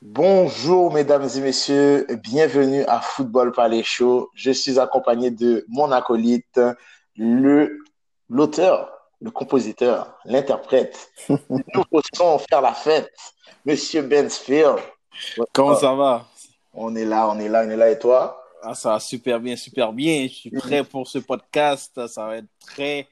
Bonjour mesdames et messieurs, bienvenue à Football Palais Show. Je suis accompagné de mon acolyte, le l'auteur, le compositeur, l'interprète. Nous postons faire la fête, Monsieur Bensfield. Comment ça va? On est là, on est là, on est là et toi? Ah, ça va super bien, super bien. Je suis prêt pour ce podcast. Ça va être très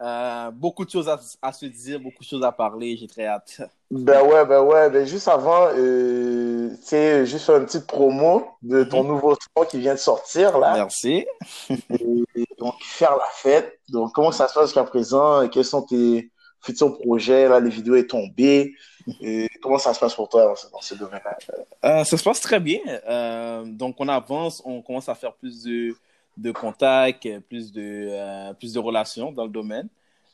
euh, beaucoup de choses à, à, se dire, beaucoup de choses à parler. J'ai très hâte. Ben ouais, ben ouais. Ben juste avant, euh, tu sais, juste une petite promo de ton -hmm. nouveau son qui vient de sortir là. Merci. Et, donc faire la fête. Donc comment ça se passe jusqu'à présent? Quels sont tes futurs projets? Là, les vidéos est tombée. Et comment ça se passe pour toi dans, dans ce domaine-là? Euh, Ça se passe très bien. Euh, donc on avance, on commence à faire plus de de contacts, plus de, euh, plus de relations dans le domaine,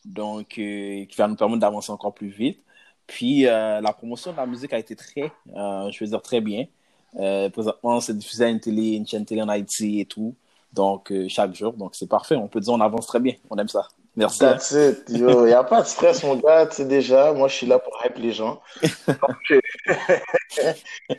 donc euh, qui va nous permettre d'avancer encore plus vite. Puis euh, la promotion de la musique a été très, je veux dire très bien. présentement, c'est diffusé à une télé, une chaîne télé en Haïti et tout, donc chaque jour, donc c'est parfait. On peut dire on avance très bien, on aime ça. Merci. That's it, yo. Il n'y a pas de stress, mon gars. Tu sais déjà, moi, je suis là pour hype les gens. Donc,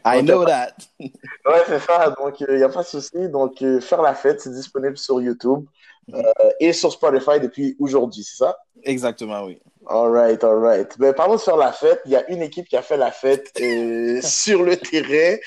I know that. Ouais, c'est ça. Donc, il n'y a pas de souci. Donc, euh, faire la fête, c'est disponible sur YouTube euh, et sur Spotify depuis aujourd'hui, c'est ça? Exactement, oui. All right, all right. Ben, parlons de faire la fête. Il y a une équipe qui a fait la fête euh, sur le terrain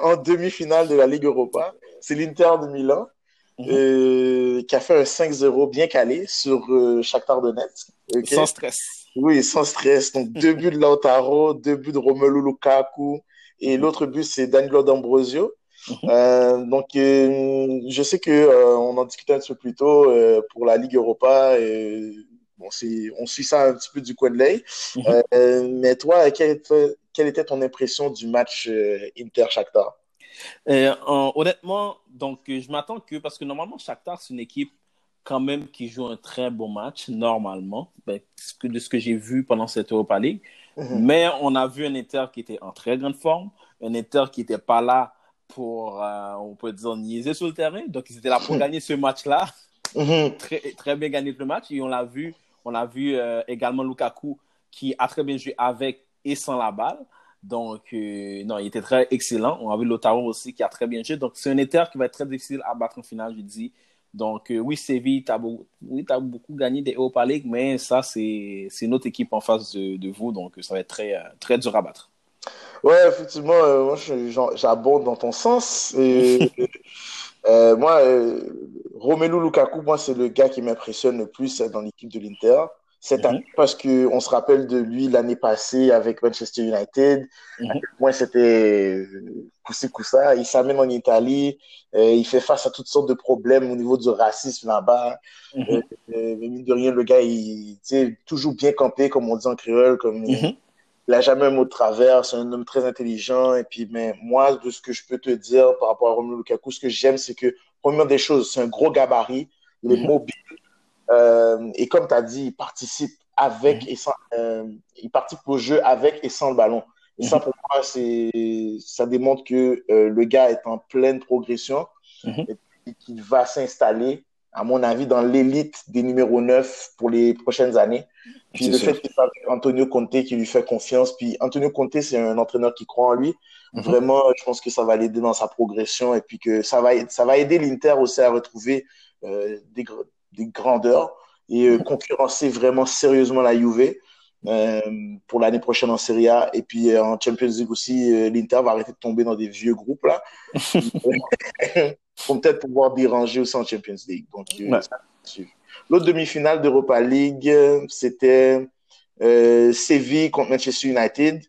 en demi-finale de la Ligue Europa. C'est l'Inter de Milan. Mm -hmm. euh, qui a fait un 5-0 bien calé sur euh, Shakhtar Donetsk. Okay? Sans stress. Oui, sans stress. Donc, deux buts de Lautaro, deux buts de Romelu Lukaku, et l'autre but, c'est Danilo D'Ambrosio. Mm -hmm. euh, donc, je sais que on en discutait un petit peu plus tôt pour la Ligue Europa. Et, bon, on suit ça un petit peu du coin de l'œil. Mm -hmm. mais toi, quelle était, quelle était, ton impression du match Inter-Shakhtar? Euh, honnêtement, donc je m'attends que parce que normalement Shakhtar c'est une équipe quand même qui joue un très bon match normalement ben, de ce que j'ai vu pendant cette Europa League. Mm -hmm. Mais on a vu un Inter qui était en très grande forme, un Inter qui n'était pas là pour, euh, on peut dire, niaiser sur le terrain. Donc ils étaient là pour gagner ce match-là, mm -hmm. très, très bien gagner le match. Et on l'a vu, on a vu euh, également Lukaku qui a très bien joué avec et sans la balle. Donc, euh, non, il était très excellent. On a vu aussi qui a très bien joué. Donc, c'est un Inter qui va être très difficile à battre en finale, je dis. Donc, euh, oui, Séville, tu as, oui, as, beaucoup gagné des Europa League, mais ça, c'est une autre équipe en face de, de, vous. Donc, ça va être très, très dur à battre. Ouais, effectivement, euh, moi, j'abonde dans ton sens. Et, euh, moi, Romelu Lukaku, moi, c'est le gars qui m'impressionne le plus dans l'équipe de l'Inter cette année mm -hmm. parce que on se rappelle de lui l'année passée avec Manchester United. Mm -hmm. Moi, c'était Koussi Koussa. Il s'amène en Italie. Euh, il fait face à toutes sortes de problèmes au niveau du racisme là-bas. Mm -hmm. euh, mais mine de rien, le gars, il est toujours bien campé, comme on dit en créole. Comme il n'a jamais un mot de travers. C'est un homme très intelligent. Et puis, mais moi, de ce que je peux te dire par rapport à Romelu Lukaku, ce que j'aime, c'est que première des choses, c'est un gros gabarit. Il est mobile. Euh, et comme tu as dit, il participe avec et sans, euh, il participe au jeu avec et sans le ballon. Et ça, pour moi, c'est, ça démontre que euh, le gars est en pleine progression mmh. et qu'il va s'installer, à mon avis, dans l'élite des numéros 9 pour les prochaines années. Puis le sûr. fait qu'il soit Antonio Conte qui lui fait confiance. Puis Antonio Conte, c'est un entraîneur qui croit en lui. Vraiment, je pense que ça va l'aider dans sa progression et puis que ça va, ça va aider l'Inter aussi à retrouver euh, des, des grandeurs et euh, concurrencer vraiment sérieusement la Juve euh, pour l'année prochaine en Serie A. Et puis euh, en Champions League aussi, euh, l'Inter va arrêter de tomber dans des vieux groupes là. pour peut-être pouvoir déranger aussi en Champions League. Donc, ouais. L'autre demi-finale d'Europa League, c'était Séville contre Manchester United.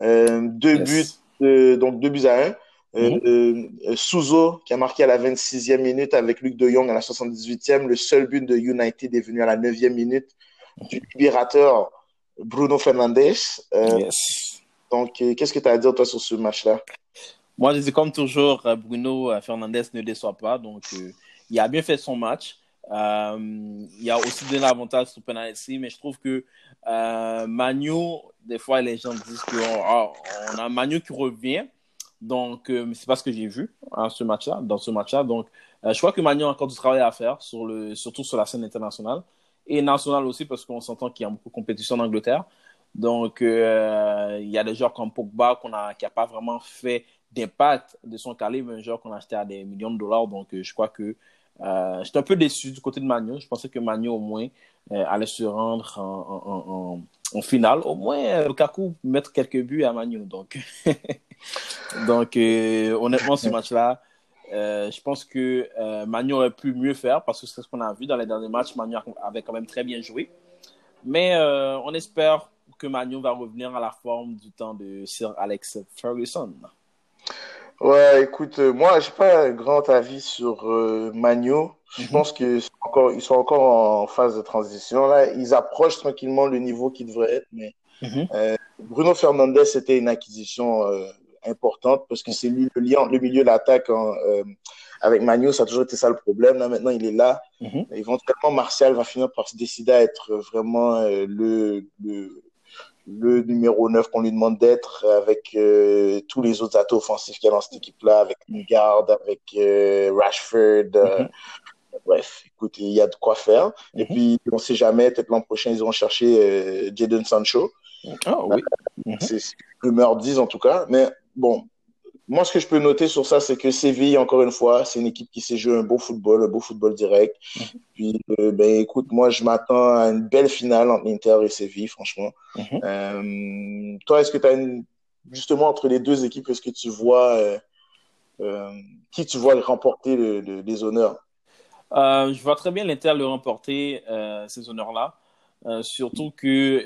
deux yes. buts, donc deux buts à un. Mm -hmm. euh, Souzo qui a marqué à la 26e minute avec Luc de Jong à la 78e. Le seul but de United est venu à la 9e minute du libérateur Bruno Fernandes. Euh, yes. Donc, euh, qu'est-ce que tu as à dire toi sur ce match-là? Moi, je dis comme toujours, Bruno Fernandes ne déçoit pas. Donc, il a bien fait son match. il a aussi donné l'avantage sur penalty, mais je trouve que Manu, des fois, les gens disent qu'on oh, on a Manu qui revient. Donc, euh, c'est pas ce que j'ai vu hein, ce match-là, dans ce match-là. Donc, euh, je crois que Manu a encore du travail à faire, sur le, surtout sur la scène internationale et nationale aussi, parce qu'on s'entend qu'il y a beaucoup de compétition en Angleterre. Donc, euh, il y a des joueurs comme Pogba qu'on a, qui n'a pas vraiment fait d'impact de son calibre, un joueur qu'on a acheté à des millions de dollars. Donc, je crois que euh, j'étais un peu déçu du côté de Magno. Je pensais que Magno, au moins, allait se rendre en, en, finale. Au moins, Lukaku mettre quelques buts à Magno. Donc, donc honnêtement, ce match-là, euh, je pense que euh, Manu aurait pu mieux faire parce que c'est ce qu'on a vu dans les derniers matchs. Manu avait quand même très bien joué. Mais euh, on espère que Manu va revenir à la forme du temps de Sir Alex Ferguson. Ouais, écoute, moi, je n'ai pas un grand avis sur Manu. Je mhm. pense qu'ils sont, encore, ils sont encore en phase de transition. Là, ils approchent tranquillement le niveau qu'ils devraient être. Mais mhm. Bruno Fernandez, c'était une acquisition importante parce que c'est lui le lien le milieu de l'attaque euh, avec Manu, ça a toujours été ça le problème. Là, maintenant, il est là. Mhm. Éventuellement, Martial va finir par se décider à être vraiment euh, le, le, le, numéro 9 qu'on lui demande d'être avec euh, tous les autres atouts offensifs qu'il y a dans cette équipe-là, avec Lingard, avec Rashford. Mhm. Bref, écoute, il y a de quoi faire. Et mhm. puis, on ne sait jamais, peut-être l'an prochain, ils vont chercher Jadon Sancho. Ah oui. C'est ce que les rumeurs disent en tout cas. Mais bon, moi, ce que je peux noter sur ça, c'est que Séville, encore une fois, c'est une équipe qui sait jouer un beau football, un beau football direct. Mhm. Puis, euh, ben, écoute, moi, je m'attends à une belle finale entre Inter et Séville, franchement. Mhm. Euh, toi, est-ce que tu as une... justement entre les deux équipes, est-ce que tu vois euh, qui tu vois remporter les honneurs? Je vois très bien l'Inter le remporter ces honneurs-là. surtout que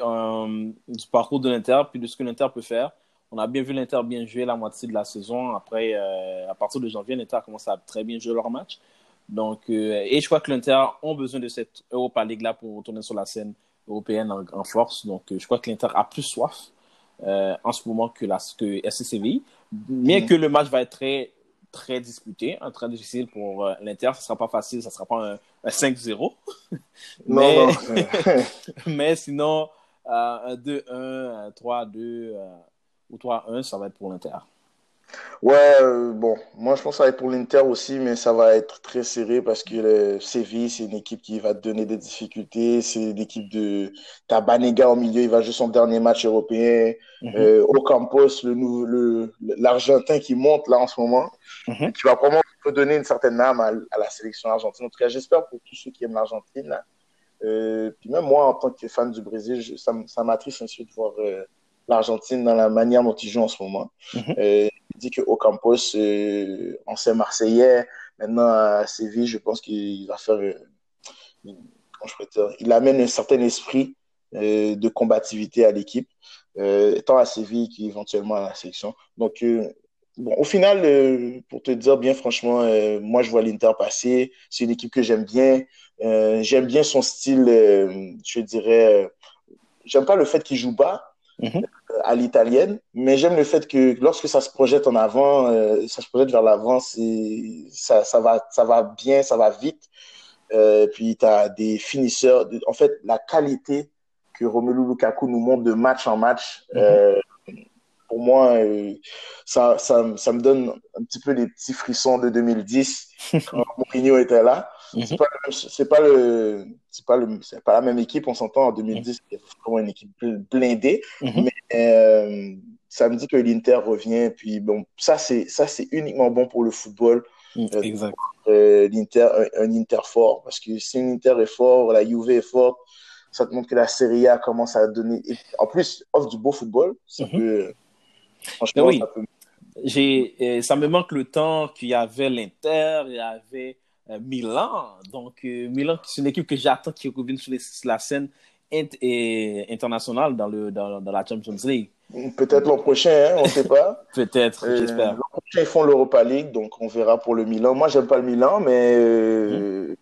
du parcours de l'Inter, puis de ce que l'Inter peut faire. On a bien vu l'Inter bien jouer la moitié de la saison. Après, euh, à partir de janvier, l'Inter a commencé à très bien jouer leur match. Donc, euh, et je crois que l'Inter ont besoin de cette Europa League-là pour retourner sur la scène européenne en, force. Donc, euh, je crois que l'Inter a plus soif en ce moment que, la, que SCCVI. Bien mm. que le match va être très, très disputé, un très difficile pour l'Inter. Ce ne sera pas facile, ce ne sera pas un, 5-0. mais, mais sinon, un 2-1, un 3-2 ou 3-1, ça va être pour l'Inter? Ouais, euh, bon, moi je pense que ça va être pour l'Inter aussi, mais ça va être très serré parce que le Séville, c'est une équipe qui va te donner des difficultés. C'est l'équipe de. T'as Banega au milieu, il va jouer son dernier match européen. Mm euh, Ocampos, le, l'Argentin qui monte là en ce moment, mhm. qui va vraiment donner une certaine âme à, la sélection argentine. En tout cas, j'espère pour tous ceux qui aiment l'Argentine. Euh, puis même moi, en tant que fan du Brésil, ça, ça m'attriste ensuite de voir. Euh, l'Argentine dans la manière dont ils jouent en ce moment. Mhm. Euh, il dit que Ocampos, euh, ancien Marseillais, maintenant à Séville, je pense qu'il va faire, euh, je peux dire, il amène un certain esprit de combativité à l'équipe, tant à Séville qu'éventuellement à la sélection. Donc, bon, au final, pour te dire bien franchement, moi je vois l'Inter passer. C'est une équipe que j'aime bien. j'aime bien son style, je dirais. j'aime pas le fait qu'il joue bas, Mhm. à l'italienne, mais j'aime le fait que lorsque ça se projette en avant, euh, ça se projette vers l'avant, ça, ça, va, ça va bien, ça va vite. Euh, puis tu as des finisseurs. En fait, la qualité que Romelu Lukaku nous montre de match en match, mhm. euh, pour moi, ça, ça, ça, me donne un petit peu des petits frissons de 2010 quand Mourinho était là. Mhm. C'est pas le, c'est pas le, pas la même équipe. On s'entend en 2010, c'est vraiment une équipe blindée. Mhm. Mais euh, ça me dit que l'Inter revient. Puis bon, ça c'est, ça c'est uniquement bon pour le football. Mhm, euh, exact. Euh, L'Inter, un, Inter fort, parce que si l'Inter est fort, la Juve est forte, ça te montre que la Serie A commence à donner. En plus, offre du beau football. Ça peut, franchement, oui. ça peut. J'ai, ça me manque le temps qu'il y avait l'Inter, il y avait Milan. Donc, euh, Milan, c'est une équipe que j'attends qui revienne sur, la scène internationale dans, le, dans, la Champions League. Peut-être l'an prochain, hein, on ne sait pas. Peut-être, euh, j'espère. L'an prochain, ils font l'Europa League, donc on verra pour le Milan. Moi, j'aime pas le Milan, mais mhm.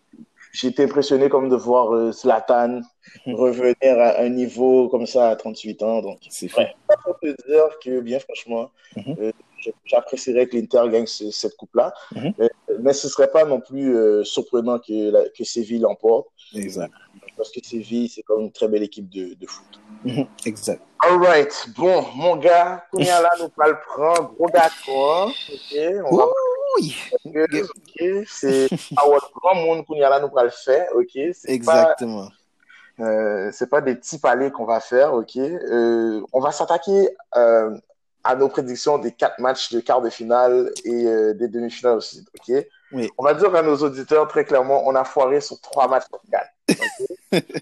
j'ai été impressionné comme de voir Zlatan mhm. revenir à un niveau comme ça à 38 ans. Donc, c'est vrai. Je peux dire que, bien franchement, mhm j'apprécierais que l'Inter gagne cette coupe-là. Mhm. mais, ce ne serait pas non plus euh, surprenant que, que Séville l'emporte. Exact. Parce que Séville, c'est quand même une très belle équipe de, de foot. Mhm. Exact. All right. Bon, mon gars, là, nous pas le prendre. Gros d'accord. OK. On va... C'est our grand monde là, nous pas le faire. OK. Exactement. Euh, c'est pas des petits palais qu'on va faire, ok. Euh, on va s'attaquer euh, à nos prédictions des quatre matchs de quart de finale et euh, des demi-finales aussi, ok? Oui. On va dire à nos auditeurs très clairement, on a foiré sur trois matchs sur quatre.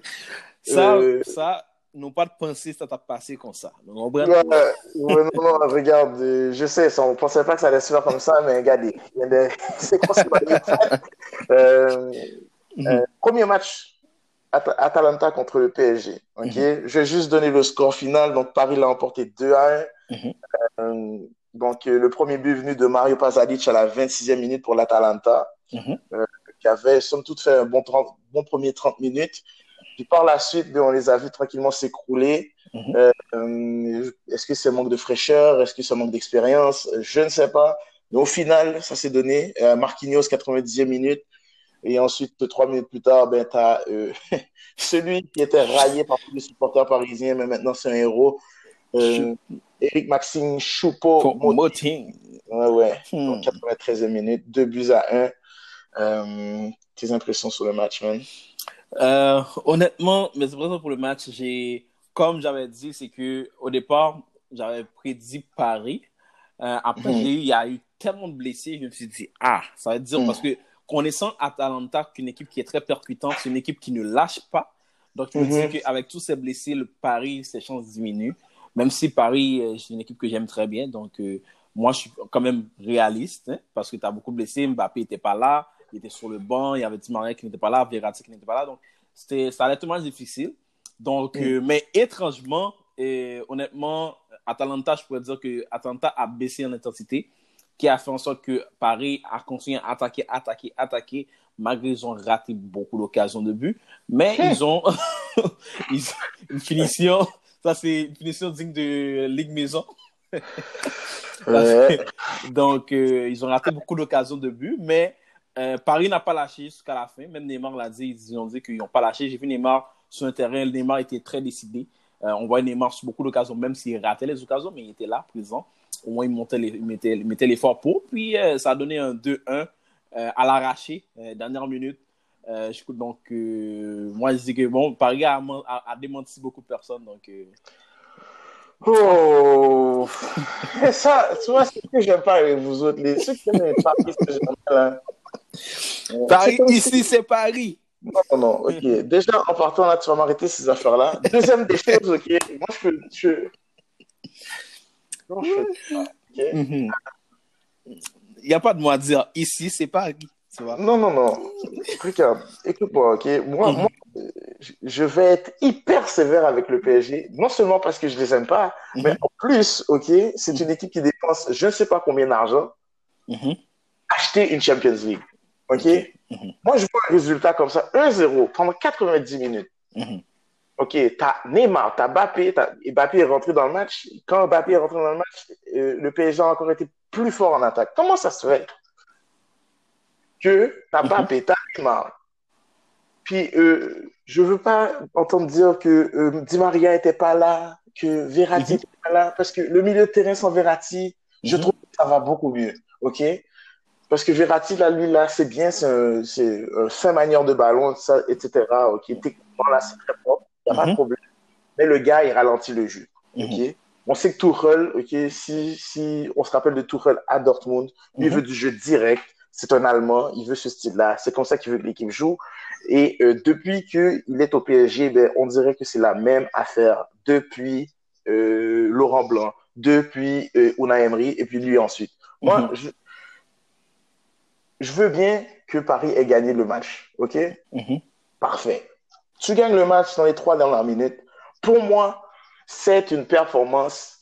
Ça, Euh, ça, non pas de penser ça t'a passé comme ça. Donc, on prend- Ouais, ouais, non, non, regarde, euh, je sais, on pensait pas que ça allait se faire comme ça, mais regardez, c'est quoi ce bail? euh, euh, Premier match, At- Atalanta contre le PSG. ok? Je vais juste donner le score final. Donc, Paris l'a emporté 2 à 1. Mhm. Euh, donc, euh, le premier but venu de Mario Pasalic à la 26e minute pour l'Atalanta, Mhm. qui avait, somme toute, fait un bon, 30 bon premier 30 minutes. Puis par la suite, ben, on les a vus tranquillement s'écrouler. Mhm. Euh, euh, Est-ce que c'est manque de fraîcheur? Est-ce que c'est manque d'expérience? Je ne sais pas. Mais au final, ça s'est donné. Euh, Marquinhos, 90e minute. Et ensuite, trois minutes plus tard, ben, tu as celui qui était raillé par tous les supporters parisiens, mais maintenant c'est un héros. Euh, Eric Maxime Choupo. Pour Moting. Ouais, ouais. Hmm. Donc, 93e minute, deux buts à un. Euh, tes impressions sur le match, man? Euh, honnêtement, mes impressions pour le match, j'ai, comme j'avais dit, c'est que au départ, j'avais prédit Paris. Euh, après, eu, il y a eu tellement de blessés, je me suis dit, ah, ça va être dur Mhm. parce que connaissant Atalanta, qu'une équipe qui est très percutante, c'est une équipe qui ne lâche pas. Donc, je me Mhm. dis qu'avec tous ces blessés, le Paris, ses chances diminuent. Même si Paris, euh, c'est une équipe que j'aime très bien. Donc, euh, moi, je suis quand même réaliste hein, parce que tu as beaucoup de blessés. Mbappé n'était pas là. Il était sur le banc. Il y avait Di Maria qui n'était pas là. Verratti qui n'était pas là. Donc, c'était, ça allait être tellement difficile. Donc, Mm. euh, mais étrangement, et honnêtement, Atalanta, je pourrais dire que Atalanta a baissé en intensité, qui a fait en sorte que Paris a continué à attaquer, attaquer, attaquer, malgré ils ont raté beaucoup d'occasions de but. Mais Hmm. ils ont ils ont une finition, ça c'est une finition digne de Ligue Maison. Ouais. Donc, euh, ils ont raté beaucoup d'occasions de but, mais euh, Paris n'a pas lâché jusqu'à la fin. Même Neymar l'a dit, ils ont dit qu'ils n'ont pas lâché. J'ai vu Neymar sur un terrain, Neymar était très décidé. Euh, on voit Neymar sur beaucoup d'occasions, même s'il ratait les occasions, mais il était là, présent. Au moins, il, montait les, il mettait, il mettait l'effort pour. Puis, euh, ça a donné un 2-1 euh, à l'arraché, euh, dernière minute. Je- donc, moi, je dis que bon, Paris a, a, a démenti beaucoup de personnes. Donc, Oh! Et ça, tu vois, c'est ce que j'aime pas avec vous autres, les, ceux qui aiment Paris, ce que j'aime pas, là. Euh, Paris, comme ici, c'est Paris. Non, non, non, ok. Déjà, en partant là, tu vas m'arrêter ces affaires-là. Deuxième des choses, ok. Moi, je peux. Je... Non, je fais pas, ok. Il n'y a pas de mot à dire. Ici, c'est Paris. Tu vois? Non, non, non. Regarde, écoute-moi, ok. Moi, Mhm. moi, je- vais être hyper sévère avec le PSG, non seulement parce que je les aime pas, Mhm. mais en plus, ok, c'est une équipe qui dépense je ne sais pas combien d'argent Mhm. acheter une Champions League. Ok? Moi, je vois un résultat comme ça, 1-0 pendant 90 minutes. Mhm. Ok, t'as Neymar, t'as Mbappé, Mbappé est rentré dans le match. Quand Mbappé est rentré dans le match, euh, le PSG a encore été plus fort en attaque. Comment ça se fait que t'as Mhm. Mbappé, t'as Neymar, puis euh, je veux pas entendre dire que euh, Di Maria était pas là, que Verratti Mhm. était pas là, parce que le milieu de terrain sans Verratti, je Mhm. trouve que ça va beaucoup mieux. Ok? Parce que Verratti, là, lui, là, c'est bien, c'est un, fin manière de ballon, ça, etc. Ok? Techniquement, là, c'est très propre, n'y a pas de Mhm. problème. Mais le gars, il ralentit le jeu. Ok? Mhm. On sait que Tuchel, ok, si, si on se rappelle de Tuchel à Dortmund, lui, il Mhm. veut du jeu direct. C'est un Allemand, il veut ce style-là. C'est comme ça qu'il veut que l'équipe joue. Et euh, depuis qu'il est au PSG, ben, on dirait que c'est la même affaire depuis euh, Laurent Blanc, depuis euh, Unai Emery, et puis lui ensuite. Moi, je, je veux bien que Paris ait gagné le match. OK? Parfait. Tu gagnes le match dans les trois dernières minutes. Pour moi, c'est une performance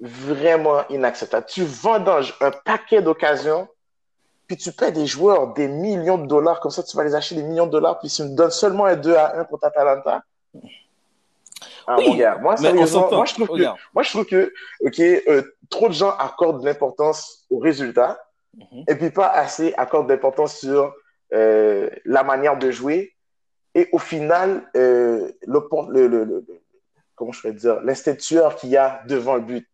vraiment inacceptable. Tu vendanges un paquet d'occasions, puis tu paies des joueurs des millions de dollars, comme ça tu vas les acheter des millions de dollars, puis tu me donnes seulement un 2 à 1 pour ta Talenta. Ah, Oui, mon gars, moi, sérieusement, moi, je trouve que, Regarde. moi, je trouve que, OK, euh, trop de gens accordent de l'importance aux résultats, Mhm. et puis pas assez accordent d'importance sur euh, la manière de jouer. Et au final, euh, le, le, le, le- comment je peux dire, l'instinctueur qu'il y a devant le but.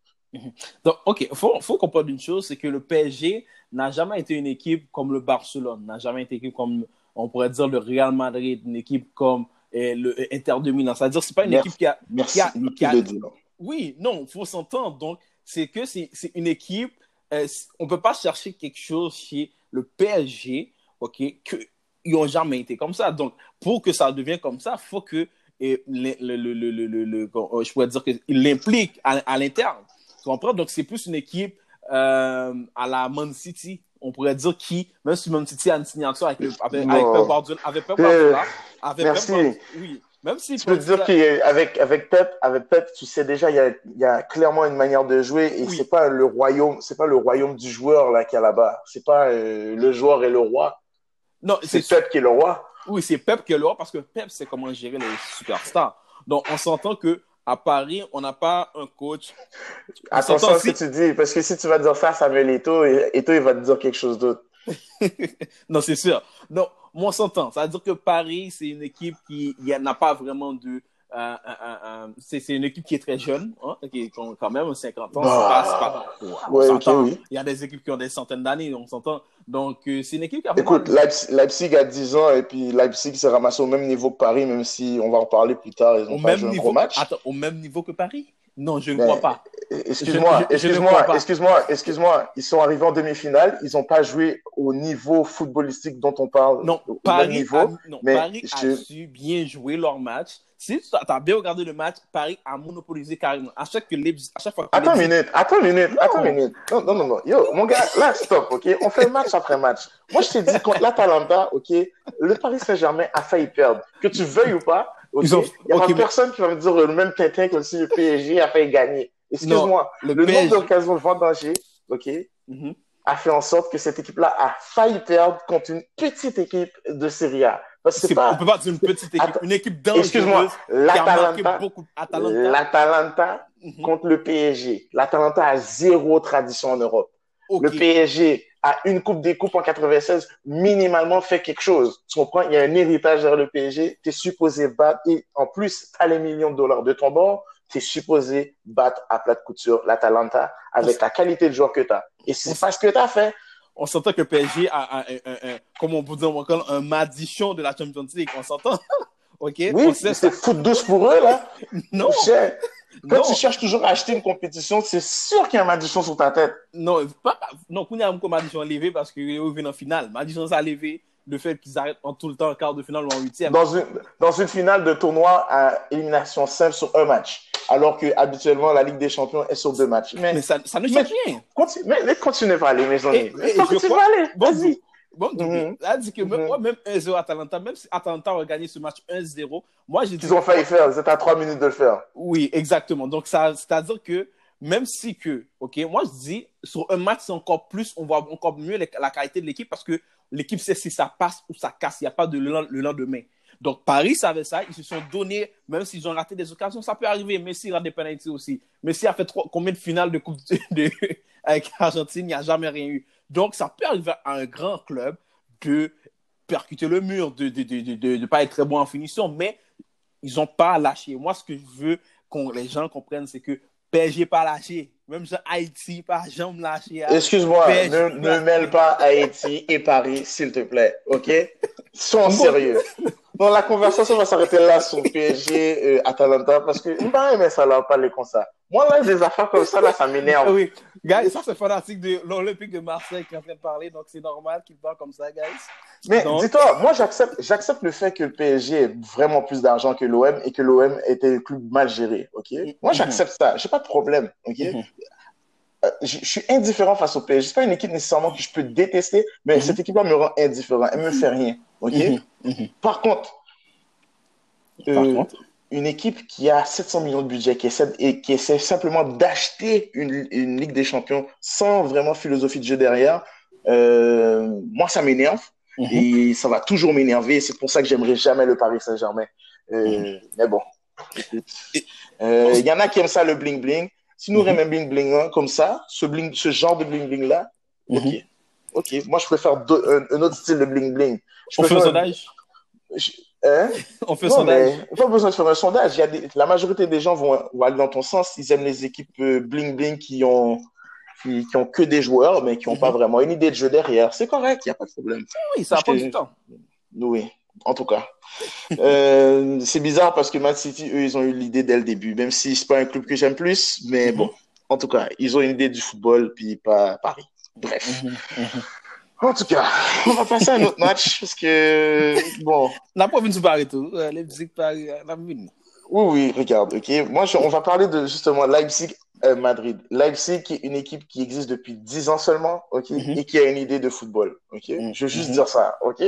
Donc, OK, il faut, faut comprendre une chose, c'est que le PSG n'a jamais été une équipe comme le Barcelone, n'a jamais été une équipe comme, on pourrait dire, le Real Madrid, une équipe comme le Inter de Milan. C'est-à-dire c'est pas une équipe qui a... Merci, qui a, Oui, non, faut s'entendre. Donc, c'est que c'est une équipe... Euh, on peut pas chercher quelque chose chez le PSG, OK, qu'ils n'ont jamais été comme ça. Donc, pour que ça devienne comme ça, il faut que et le, le, le, le, je pourrais dire qu'il l'implique à, à l'interne. Tu comprends? Donc, c'est plus une équipe euh, à la Man City, on pourrait dire qui, même si Man City a une signature avec, avec, avec Pep Guardiola, avec Pep Guardiola, avec Merci. Pep oui. Même si tu peux dire qu'avec avec Pep, avec Pep, tu sais déjà, il y a, il y a clairement une manière de jouer et c'est pas le royaume, c'est pas le royaume du joueur là qui est là-bas. C'est pas euh, le joueur et le roi. Non, c'est Pep qui est le roi. Oui, c'est Pep qui est le roi parce que Pep sait comment gérer les superstars. Donc, on s'entend que à Paris, on n'a pas un coach. Attention à ce que tu dis, parce que si tu vas dire ça à Samuel Eto'o, Eto'o, il va te dire quelque chose d'autre. non, c'est sûr. Non, moi, on s'entend. Ça veut dire que Paris, c'est une équipe qui n'a pas vraiment de euh, euh, euh, c'est une équipe qui est très jeune, hein, qui ont quand même 50 ans. Bah, Il y a des équipes qui ont des centaines d'années, on s'entend. Donc, c'est une équipe qui a Écoute, Leipzig, a 10 ans et puis Leipzig s'est ramassé au même niveau que Paris, même si on va en parler plus tard. Ils ont au pas joué un gros match. Attends, au même niveau que Paris? Non, je ne crois pas. Excuse-moi, excuse-moi, excuse-moi, excuse-moi. Ils sont arrivés en demi-finale. Ils n'ont pas joué au niveau footballistique dont on parle. Non, Paris, niveau, a, non, Paris a su bien jouer leur match. Si tu as bien regardé le match, Paris a monopolisé carrément. À chaque, que à chaque fois Attends une minute, attends une minute, attends une minute. Non, non, non, non. Yo, mon gars, là, stop, ok? On fait match après match. Moi, je t'ai dit, contre l'Atalanta, ok, le Paris Saint-Germain a failli perdre. Que tu veuilles ou pas, il n'y a pas personne qui va me dire le même tintin que si le PSG a failli gagner. Excuse-moi. Le, nombre d'occasions vendangées, ok, mhm. a fait en sorte que cette équipe-là a failli perdre contre une petite équipe de Serie A. Parce que pas, on peut pas dire une petite équipe, une équipe dangereuse. Excuse-moi, l'Atalanta mhm. contre le PSG. L'Atalanta a zéro tradition en Europe. Le PSG a une coupe des coupes en 96, minimalement fait quelque chose. Tu comprends? Il y a un héritage vers le PSG. Tu es supposé battre. Et en plus, tu as les millions de dollars de ton bord. Tu es supposé battre à plat de couture l'Atalanta avec la qualité de joueur que tu as. Et c'est pas ce que tu as fait. on s'entend que PSG a, a, a, a comme on peut dire encore, un madichon de la Champions League, on s'entend ok. oui, c'est foot douce pour eux, là. non. Cher. Quand non. tu cherches toujours à acheter une compétition, c'est sûr qu'il y a un Madison sur ta tête. Non, pas, non, qu'on a un Madison levé parce qu'il est venu en finale. Madison s'est levé, le fait qu'ils arrêtent en tout le temps en quart de finale ou en huitième. Dans une, dans une finale de tournoi à élimination simple sur un match. Alors que habituellement la Ligue des Champions est sur deux matchs. Mais, ça, ça ne change rien. Continue, mais, continuez à aller, mes amis. Continuez à aller. Vas-y. Bon, donc, mm -hmm. dit que même, mm -hmm. même 1-0 Atalanta, même si Atalanta a gagné ce match 1-0, moi j'ai dit. Ils ont failli faire, ils étaient à 3 minutes de le faire. Oui, exactement. Donc, c'est-à-dire que même si que, ok, moi je dis, sur un match, c'est encore plus, on voit encore mieux la qualité de l'équipe parce que l'équipe sait si ça passe ou ça casse, il n'y a pas de le lendemain. Donc, Paris savait ça, ils se sont donnés, même s'ils ont raté des occasions, ça peut arriver. Messi rate des pénalités aussi. Messi a fait trois, combien de finales de Coupe de, avec l'Argentine, il n'y a jamais rien eu. Donc, ça peut arriver à un grand club de percuter le mur, de ne de, pas être très bon en finition, mais ils n'ont pas lâché. Moi, ce que je veux que les gens comprennent, c'est que PSG pas lâché. Même si Haïti, pas jamais lâché. Excuse-moi, ne, ne mêle pas Haïti et Paris, s'il te plaît, ok? Sois sérieux. Bon, la conversation va s'arrêter là sur PSG, euh, Atalanta, parce que il m'a aimé ça là, parler comme ça. Moi, là, des affaires comme ça, là, ça m'énerve. Oui, guys, ça, c'est fanatique de l'Olympique de Marseille qui est en train de parler, donc c'est normal qu'il parle comme ça, guys. Mais dis-toi, moi, j'accepte, j'accepte le fait que le PSG ait vraiment plus d'argent que l'OM et que l'OM était un club mal géré, ok? Moi, j'accepte ça, j'ai pas de problème, ok? Mm-hmm. Euh, je, je, suis indifférent face au PSG. C'est pas une équipe nécessairement que je peux détester, mais mm-hmm. cette équipe-là me rend indifférent. Elle me fait rien, ok? Mm-hmm. Par contre, euh, Par contre une équipe qui a 700 millions de budget, qui essaie, et qui essaie simplement d'acheter une, une, Ligue des Champions sans vraiment philosophie de jeu derrière, euh, moi, ça m'énerve. Et ça va toujours m'énerver. C'est pour ça que j'aimerais jamais le Paris Saint-Germain. Euh, -hmm. Mais bon. Il euh, y en a qui aiment ça, le bling-bling. Si nous mm -hmm. un bling-bling hein, comme ça, ce, bling, ce genre de bling-bling-là, ok. Ok. Moi, je préfère deux, un, un, autre style de bling-bling. On fait le sondage Hein? On fait un sondage. Mais, pas besoin de faire un sondage. Il y a des, la majorité des gens vont, vont, aller dans ton sens. Ils aiment les équipes euh, bling bling qui ont, qui, qui ont que des joueurs, mais qui n'ont mm -hmm. pas mhm. vraiment une idée de jeu derrière. C'est correct, il n'y a pas de problème. Oui, ça prend du temps. Oui. en tout cas. Euh, c'est bizarre parce que Man City, eux, ils ont eu l'idée dès le début, même si c'est pas un club que j'aime plus, mais bon, en tout cas, ils ont une idée du football, puis pas Paris. Bref. En tout cas, on va passer à un autre match parce que, bon. On n'a pas vu Paris tout. Leipzig, Paris, on a vu. Oui, oui, regarde, ok. Moi, on va parler de justement Leipzig-Madrid. Leipzig, qui est une équipe qui existe depuis 10 ans seulement, ok, et qui a une idée de football, ok. Je veux juste dire ça, ok.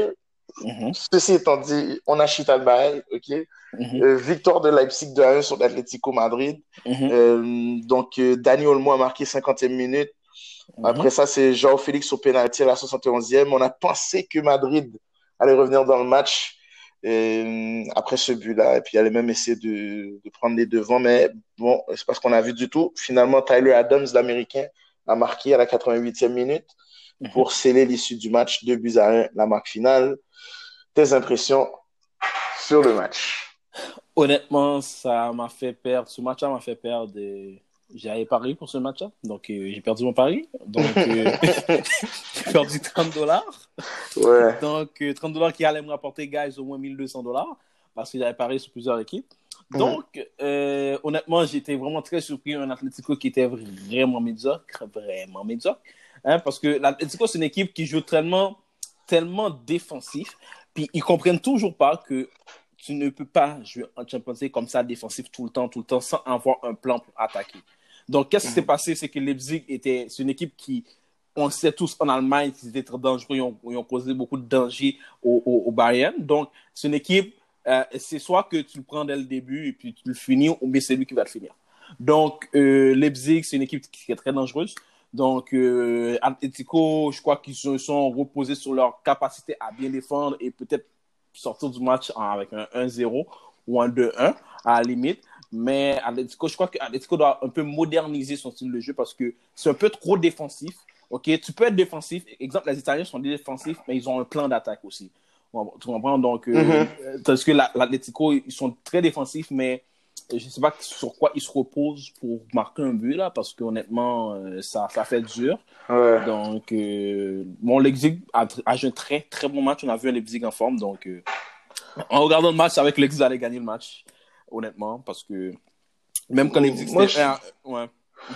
Ceci étant dit, on a Chital Bail, ok. Euh, victoire de Leipzig 2 1 sur l'Atlético Madrid. Euh, donc, euh, Dani Olmo a marqué 50e minute. Après ça, c'est Jean-Félix au pénalty à la 71e. On a pensé que Madrid allait revenir dans le match après ce but-là. Et puis, il allait même essayer de, de prendre les devants. Mais bon, c'est parce qu'on a vu du tout. Finalement, Tyler Adams, l'Américain, a marqué à la 88e minute mhm. pour sceller l'issue du match. Deux buts à 1, la marque finale. Tes impressions sur le match? Honnêtement, ça m'a fait perdre. Ce match-là m'a fait perdre. Des j'avais parié pour ce match-là, donc euh, j'ai perdu mon pari. Donc, euh, j'ai perdu 30 dollars. Ouais. Donc, 30 euh, dollars qui allaient me rapporter, guys, au moins 1200 dollars, parce que j'avais parié sur plusieurs équipes. Donc, honnêtement, j'étais vraiment très surpris un Atlético qui était vraiment médiocre, vraiment médiocre. Hein, parce que l'Atlético, c'est une équipe qui joue tellement, tellement défensif, puis ils comprennent toujours pas que tu ne peux pas jouer en Champions League comme ça défensif tout le temps, tout le temps, sans avoir un plan pour attaquer. Donc, qu'est-ce qui s'est mhm. passé? C'est que Leipzig était, c'est une équipe qui, on sait tous en Allemagne, ils étaient très dangereux, ils ont, causé beaucoup de danger au, au, Bayern. Donc, c'est une équipe, euh, c'est soit que tu le prends dès le début et puis tu le finis, ou bien c'est lui qui va le finir. Donc, euh, Leipzig, c'est une équipe qui est très dangereuse. Donc, euh, Atletico, je crois qu'ils se sont reposés sur leur capacité à bien défendre et peut-être sortir du match avec un 1-0 ou un 2-1 à la limite. Mais Atletico, je crois qu'Atletico doit un peu moderniser son style de jeu parce que c'est un peu trop défensif. Ok, tu peux être défensif. Exemple, les Italiens sont défensifs, mais ils ont un plan d'attaque aussi. Tu comprends? Donc, euh, mm-hmm. parce que l'Atletico, ils sont très défensifs, mais je ne sais pas sur quoi ils se reposent pour marquer un but, là, parce qu'honnêtement, euh, ça, ça fait dur. Donc, euh, bon, Leipzig a, a, joué un très, très bon match. On a vu un Leipzig en forme. Donc, en regardant le match avec Leipzig, allait gagner le match honnêtement, parce que même quand les Moi, je... ouais.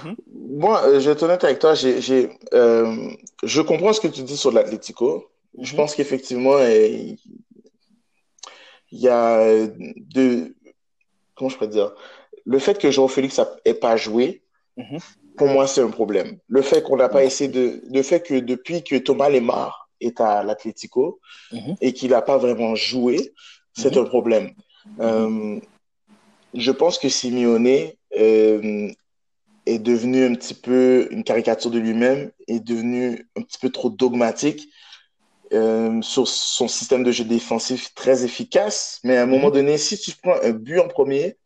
Mhm. Moi, euh, je vais être honnête avec toi, j'ai, euh, je comprends ce que tu dis sur l'Atlético. Je mhm. pense qu'effectivement, il y a de. Comment je pourrais dire? Le fait que Jean-Félix n'ait pas joué, mhm. pour moi, c'est un problème. Le fait qu'on n'a pas essayé de. Le fait que depuis que Thomas Lemar est à l'Atlético et qu'il n'a pas vraiment joué, c'est un problème. Euh, je pense que Simeone euh, est devenu un petit peu une caricature de lui-même, est devenu un petit peu trop dogmatique euh, sur son système de jeu défensif très efficace. Mais à un moment mhm. donné, si tu prends un but en premier,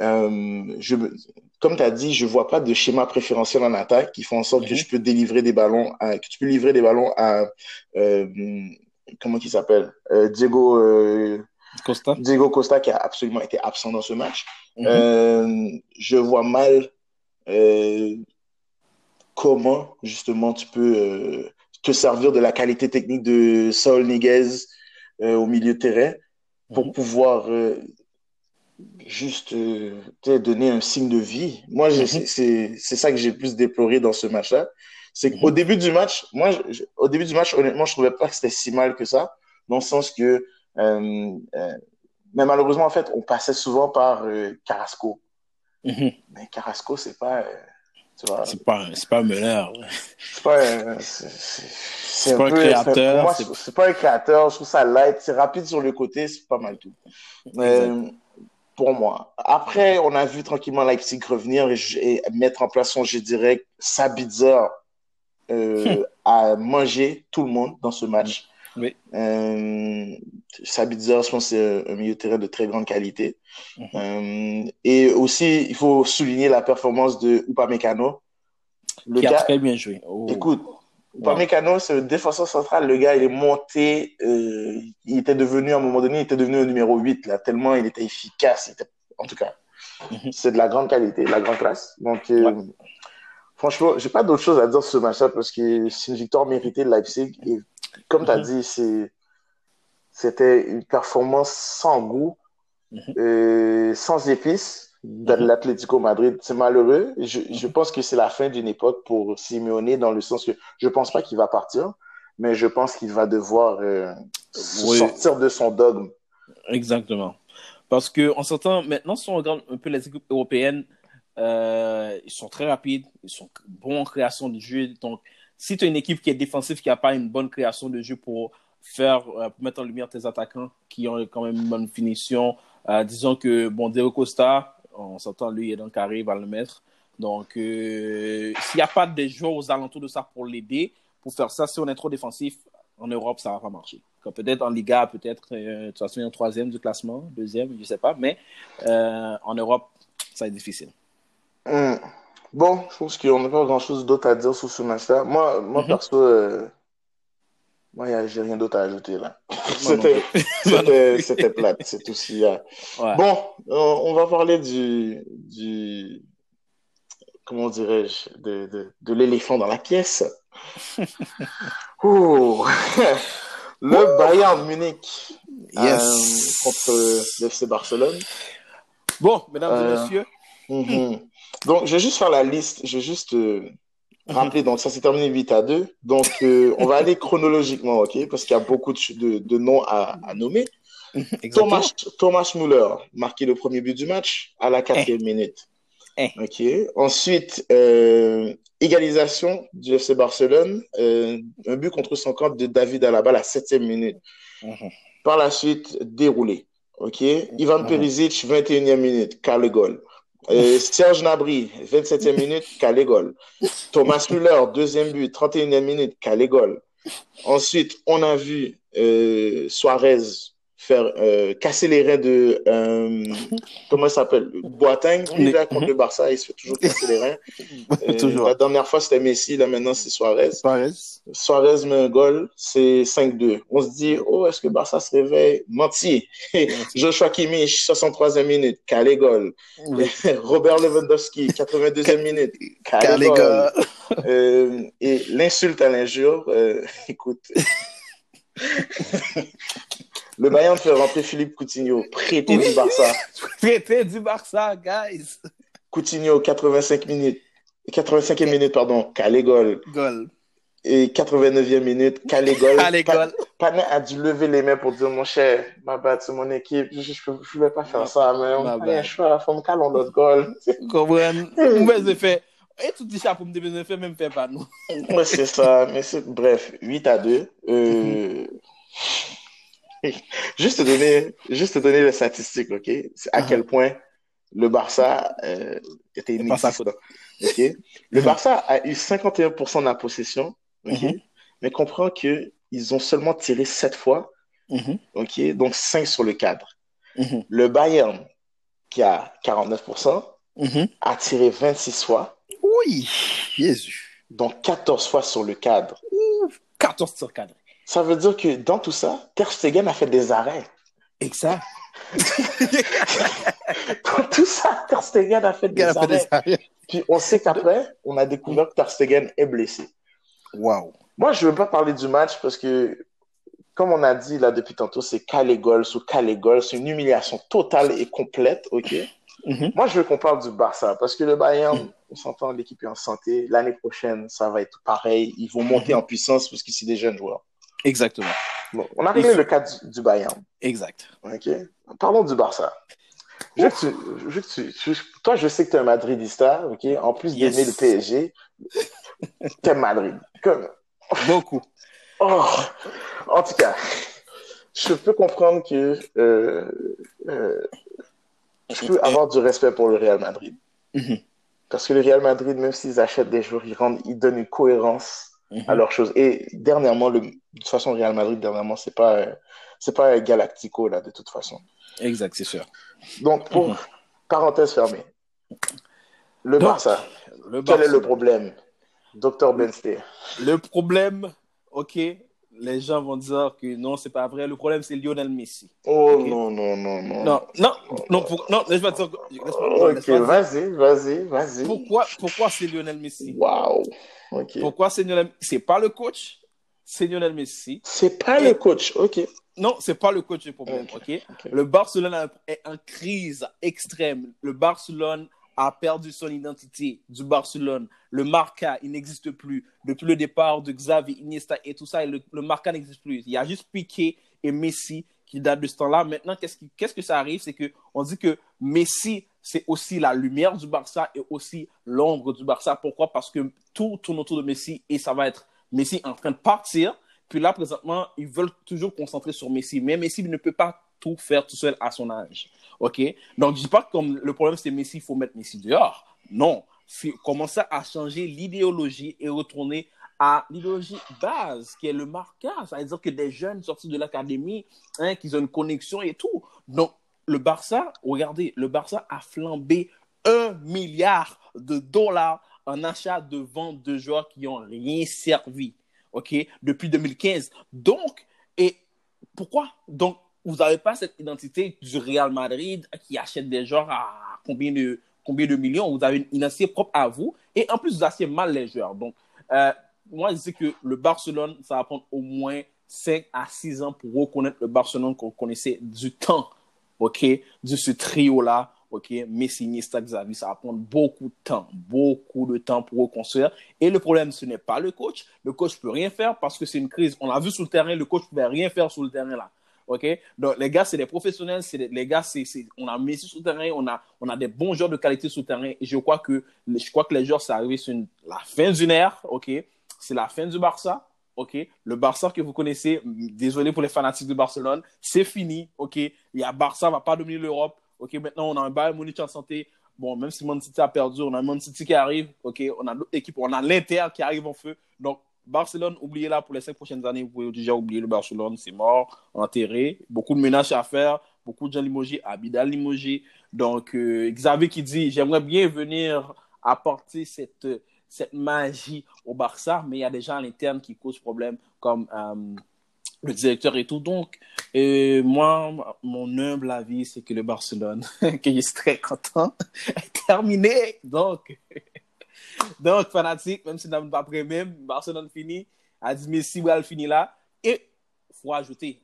euh, je, comme tu as dit, je vois pas de schéma préférentiel en attaque qui font en sorte que mhm. je peux délivrer des ballons, à, que tu peux livrer des ballons à comment il s'appelle Diego Costa? Diego Costa qui a absolument été absent dans ce match. Mhm. Euh, je vois mal euh, comment justement tu peux euh, te servir de la qualité technique de Saul Niguez au milieu de terrain pour mhm. pouvoir juste donner un signe de vie. Moi, mhm. c'est ça que j'ai plus déploré dans ce match-là. C'est qu'au début du match, moi, au début du match, honnêtement, je trouvais pas que c'était si mal que ça, dans le sens que mais malheureusement, en fait, on passait souvent par euh, Carrasco. Mhm. Mais Carrasco, c'est pas. c'est pas, c'est pas un meneur. C'est pas, c'est, pas un créateur. C'est, pas un créateur. Je trouve ça light. C'est rapide sur le côté. C'est pas mal tout. pour moi. Après, on a vu tranquillement Leipzig revenir et, mettre en place son jeu direct. Sabitzer euh, a mangé tout le monde dans ce match. Oui. Euh, Sabitzer, je pense, c'est un milieu de terrain de très grande qualité. Mhm. Euh, et aussi, il faut souligner la performance de Upamecano. Le Qui a très bien joué. Oh. Écoute, Upamecano, c'est le défenseur central. Le gars, il est monté. Euh, il était devenu, à un moment donné, il était devenu un numéro 8, là, tellement il était efficace. en tout cas, mhm. c'est de la grande qualité, de la grande classe. Donc, euh, franchement, j'ai pas d'autre chose à dire sur ce match-là parce que c'est une victoire méritée de Leipzig. Et comme tu as mhm. dit, c'était une performance sans goût, mm sans épices de mm-hmm. l'Atlético Madrid. C'est malheureux. Je, je, pense que c'est la fin d'une époque pour Simeone dans le sens que je pense pas qu'il va partir, mais je pense qu'il va devoir euh, sortir de son dogme. Exactement. Parce que en sortant maintenant, si on regarde un peu les équipes européennes, euh, ils sont très rapides, ils sont bons en création de jeu. Donc, si tu as une équipe qui est défensive, qui n'a pas une bonne création de jeu pour faire, euh, mettre en lumière tes attaquants qui ont quand même une bonne finition, euh, disons que, bon, Diego Costa, on s'entend, lui, il est dans le carré, va le mettre. Donc, s'il n'y a pas de joueurs aux alentours de ça pour l'aider, pour faire ça, si on est trop défensif, en Europe, ça ne va pas marcher. Peut-être en Liga, peut-être, de toute façon, un troisième du classement, deuxième, je ne sais pas, mais en Europe, ça être difficile. Hmm. Bon, je pense qu'on n'a pas grand-chose d'autre à dire sur ce match-là. Moi, moi mm-hmm. perso, euh, moi, j'ai rien d'autre à ajouter là. C'était plate, c'est tout ce qu'il y a. Bon, on va parler du, du comment dirais-je, de, de, de l'éléphant dans la pièce. le Bayern Munich yes. euh, contre l'FC Barcelone. Bon, mesdames et euh, messieurs. Mm-hmm. Donc, je vais juste faire la liste. Je vais juste euh, rappeler. Donc, ça s'est terminé 8 à 2. Donc, euh, on va aller chronologiquement, OK? Parce qu'il y a beaucoup de, de, noms à, à nommer. Thomas, Thomas Müller, marqué le premier but du match à la quatrième eh. minute. Eh. OK. Ensuite, euh, égalisation du FC Barcelone. Un but contre son camp de David Alaba à la septième minute. Mhm. Par la suite, déroulé. OK. Ivan mhm. Perisic, 21e minute. Carle Gol. Serge Nabry, 27e minute, Calégol. Thomas Müller, deuxième but, 31e minute, Calégol. Ensuite, on a vu euh, Suarez faire euh, casser les reins de euh, comment ça s'appelle? Boateng est contre le Barça il se fait toujours casser les reins. Euh, toujours. la dernière fois c'était Messi là maintenant c'est Suarez. Suarez. Suarez met un goal c'est 5-2 on se dit oh est-ce que Barça se réveille? Menti. Joshua Kimmich 63e minute calé goal Robert Lewandowski 82e minute calé goal et l'insulte à l'injure écoute Le Bayern fait rentrer Philippe Coutinho, prêté du Barça. prêté du Barça, guys. Coutinho, 85 minutes. 85e minute, pardon, Calé Gol. Gol. Et 89e minute, Calé Gol. Calé Gol. Panet a dû lever les mains pour dire, mon cher, ma bad, c'est mon équipe, je ne vais pas faire ça, mais on pas un choix, il faut me caler notre goal. Comprends? Mauvais effet. Et tout dit ça pour me dire, fait même faire pas nous. c'est ça, mais c'est, bref, 8 à 2. Euh, juste, te donner, juste te donner les statistiques, OK? À quel uh-huh. point le Barça euh, était inexistant. OK? Le uh-huh. Barça a eu 51% de la possession, OK? Uh-huh. Mais comprends qu'ils ont seulement tiré 7 fois, OK? Donc 5 sur le cadre. Le Bayern, qui a 49%, a tiré 26 fois. Oui, Jésus. Donc 14 fois sur le cadre. 14 sur le cadre. Ça veut dire que dans tout ça, Ter Stegen a fait des arrêts. Exact. dans tout ça, Ter Stegen a fait des, arrêts. Puis on sait qu'après, on a découvert que Ter Stegen est blessé. Wow. Moi, je ne veux pas parler du match parce que, comme on a dit là depuis tantôt, c'est Calégol sous Calégol. C'est une humiliation totale et complète, OK? Mm-hmm. Moi, je veux qu'on parle du Barça parce que le Bayern, on s'entend, l'équipe est en santé. L'année prochaine, ça va être pareil. Ils vont monter en puissance parce que c'est des jeunes joueurs. Exactement. on a réglé le cas du, Bayern. Exact. OK. Parlons du Barça. toi, je sais que tu es un Madridista, OK? En plus d'aimer le PSG, tu aimes Madrid. Beaucoup. Oh. En tout cas, je peux comprendre que euh, euh, je peux avoir du respect pour le Real Madrid. Mm-hmm. Parce que le Real Madrid, même s'ils achètent des joueurs, ils, rendent, ils donnent une cohérence à mhm. leur chose. Et dernièrement, le, de toute façon, Real Madrid, dernièrement, c'est pas, c'est pas Galactico, là, de toute façon. Exact, c'est sûr. Donc, pour mhm. parenthèse fermée, le Barça, quel est le problème Docteur Benstein. Le problème, ok, les gens vont dire que non, c'est pas vrai. Le problème, c'est Lionel Messi. Oh non, non, non, non. Non, non, non, non laisse-moi dire. ok, vas-y, vas-y, vas-y. Pourquoi, pourquoi c'est Lionel Messi? Waouh. Pourquoi c'est Lionel C'est pas le coach, c'est Lionel Messi. C'est pas le coach, ok. Non, c'est pas le coach le problème, ok. Le Barcelone est en crise extrême. Le Barcelone a perdu son identité du Barcelone. Le Marca, il n'existe plus. Depuis le départ de Xavi, Iniesta et tout ça, le, le Marca n'existe plus. Il y a juste Piqué et Messi qui datent de ce temps-là. Maintenant, qu'est-ce, qui, qu'est-ce que ça arrive? C'est qu'on dit que Messi, c'est aussi la lumière du Barça et aussi l'ombre du Barça. Pourquoi? Parce que tout tourne autour de Messi et ça va être Messi en train de partir. Puis là, présentement, ils veulent toujours concentrer sur Messi. Mais Messi ne peut pas tout faire tout seul à son âge. OK? Donc, je dis pas que le problème, c'est Messi, il faut mettre Messi dehors. Non. C'est commencer à changer l'idéologie et retourner à l'idéologie base, qui est le marquage. C'est-à-dire que des jeunes sortis de l'académie, hein, qui ont une connexion et tout. Donc, le Barça, regardez, le Barça a flambé un milliard de dollars en achat de vente de joueurs qui n'ont rien servi, OK, depuis 2015. Donc, et pourquoi? Donc, vous n'avez pas cette identité du Real Madrid qui achète des joueurs à combien de, combien de millions? Vous avez une identité propre à vous. Et en plus, vous achetez mal les joueurs. Donc, euh, moi, je sais que le Barcelone, ça va prendre au moins 5 à 6 ans pour reconnaître le Barcelone qu'on connaissait du temps, OK, de ce trio-là, OK, Messi, Iniesta, Xavi, ça va prendre beaucoup de temps, beaucoup de temps pour reconstruire. Et le problème, ce n'est pas le coach. Le coach ne peut rien faire parce que c'est une crise. On l'a vu sur le terrain, le coach ne pouvait rien faire sur le terrain là. OK? Donc, les gars, c'est des professionnels. Les gars, c'est, on a Messi sur le terrain. On a, des bons joueurs de qualité sur le terrain. Je crois que, je crois que les joueurs, c'est arrivé sur la fin d'une ère. OK? C'est la fin du Barça. OK? Le Barça que vous connaissez, désolé pour les fanatiques de Barcelone, c'est fini. OK? Il y a Barça va pas dominer l'Europe. OK? Maintenant, on a un Bayern Munich en santé. Bon, même si Man City a perdu, on a Man City qui arrive. OK? On a. On a l'Inter qui arrive en feu. Donc, Barcelone, oubliez-la pour les cinq prochaines années. Vous pouvez déjà oublier le Barcelone, c'est mort, enterré. Beaucoup de ménages à faire, beaucoup de gens limogés, Abidal limogé. Donc, euh, Xavier qui dit J'aimerais bien venir apporter cette, cette magie au Barça, mais il y a des gens à l'interne qui causent problème, comme euh, le directeur et tout. Donc, euh, moi, mon humble avis, c'est que le Barcelone, que je suis très content, est terminé. Donc. Donc, fanatique, même si n'a pas même, Barcelone fini, a dit Messi va le finir là. Et il faut ajouter,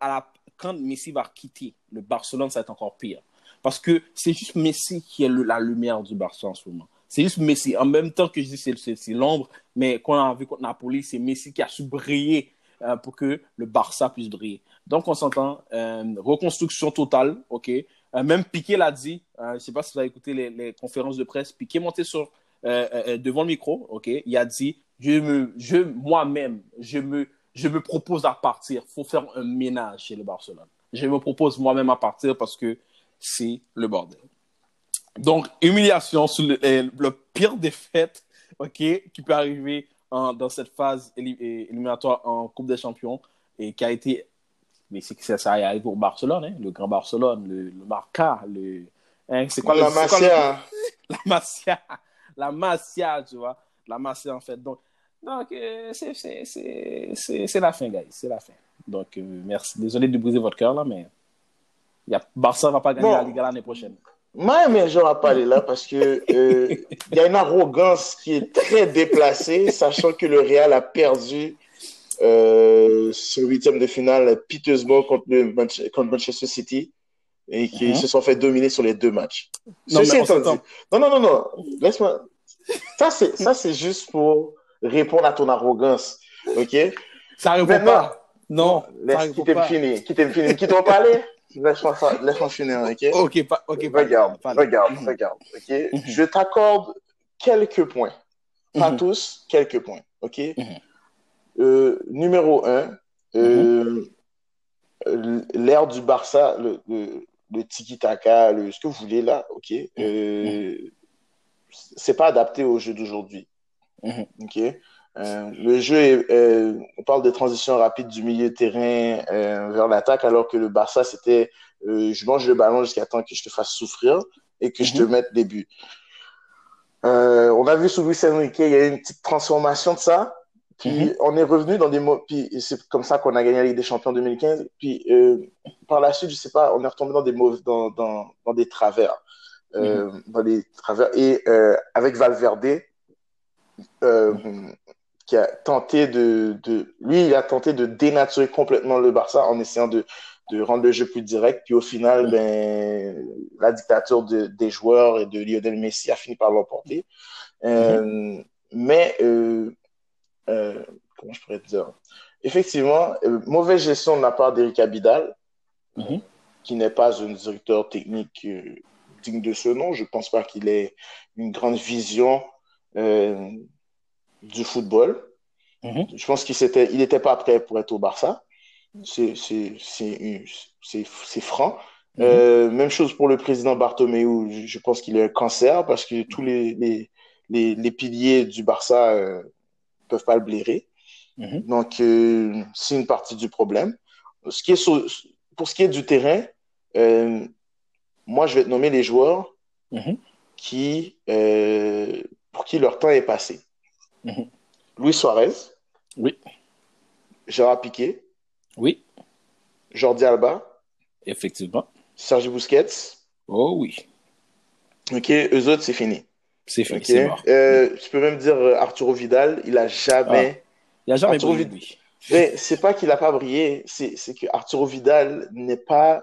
à, quand Messi va quitter le Barcelone, ça va être encore pire. Parce que c'est juste Messi qui est la lumière du Barça en ce moment. C'est juste Messi. En même temps que je dis c'est l'ombre, mais quand on a vu contre Napoli, c'est Messi qui a su briller euh, pour que le Barça puisse briller. Donc, on s'entend, euh, reconstruction totale, ok. Euh, même Piqué l'a dit, je ne sais pas si vous avez écouté les, conférences de presse, Piqué monté devant le micro, ok, il a dit, je me, je moi-même, je me, je me propose à partir. Faut faire un ménage chez le Barcelone. Je me propose moi-même à partir parce que c'est le bordel. Donc, humiliation sur le, le pire défaite, ok, qui peut arriver en, dans cette phase éliminatoire en Coupe des Champions et qui a été, mais c'est que ça, arrive au Barcelone, hein, le grand Barcelone, le, le Marca, le, hein, c'est quoi, la Masia, la Masia la Masia, tu vois. La Masia, en fait. Donc, donc euh, c'est la fin, guys. C'est la fin. Donc, euh, merci. Désolé de briser votre cœur, là, mais y a, Barça ne va pas gagner la Liga l'année prochaine. Moi, mais je vais parler là parce que euh, il y a une arrogance qui est très déplacée, sachant que le Real a perdu euh, ce huitième de finale piteusement contre, le, contre Manchester City et qui mhm. se sont fait dominer sur les deux matchs. Non, non, non, non, non, laisse-moi. Ça, c'est, ça, c'est juste pour répondre à ton arrogance. OK? Ça répond pas. Non. Laisse, qui t'aime finir. Qui t'aime finir. Qui t'en parler? Laisse-moi, laisse-moi finir, OK? OK, pas, OK. Regarde, regarde, mhm. regarde, OK? Mhm. Je t'accorde quelques points. Pas tous, quelques points, OK? Euh, numéro un, euh, l'ère du Barça, le, le, le tiki-taka, le, ce que vous voulez là, ok, euh, c'est pas adapté au jeu d'aujourd'hui. Ok? Euh, le jeu, est, euh, on parle de transition rapide du milieu de terrain euh, vers l'attaque, alors que le Barça, c'était je mange le ballon jusqu'à temps que je te fasse souffrir et que je te mhm. mette des buts. on a vu sous Luis Enrique, il y a eu une petite transformation de ça. Puis mhm. on est revenu dans des mots, puis c'est comme ça qu'on a gagné la Ligue des Champions en 2015. Puis par la suite, je sais pas, on est retombé dans des mauvais, dans, dans, dans des travers, mhm. dans des travers. Et euh, avec Valverde, euh, qui a tenté de, de, lui, il a tenté de dénaturer complètement le Barça en essayant de, de rendre le jeu plus direct. Puis au final, ben, la dictature de, des joueurs et de Lionel Messi a fini par l'emporter. Euh, mm-hmm. Mais, euh, euh, comment je pourrais dire? Effectivement, euh, mauvaise gestion de la part d'Eric Abidal, mm-hmm. qui n'est pas un directeur technique digne de ce nom. Je ne pense pas qu'il ait une grande vision du football. Mm-hmm. Je pense qu'il n'était il était pas prêt pour être au Barça. C'est franc. Mm-hmm. Euh, même chose pour le président Bartomeu. Je, je pense qu'il a un cancer parce que tous les, les, les, les piliers du Barça ne euh, peuvent pas le blairer. Mm-hmm. Donc, euh, c'est une partie du problème. Ce qui est sur, pour ce qui est du terrain, moi, je vais te nommer les joueurs qui, pour qui leur temps est passé. Luis Suarez. Oui. Gérard Piquet. Oui. Jordi Alba. Effectivement. Sergi Busquets. Oh oui. OK, eux autres, c'est fini. C'est fini, okay. mort. Euh, tu peux même dire euh, Arturo Vidal, il a jamais... Ah. Il a jamais Arturo brillé, lui. Mais c'est pas qu'il a pas brillé, c'est que Arturo Vidal n'est pas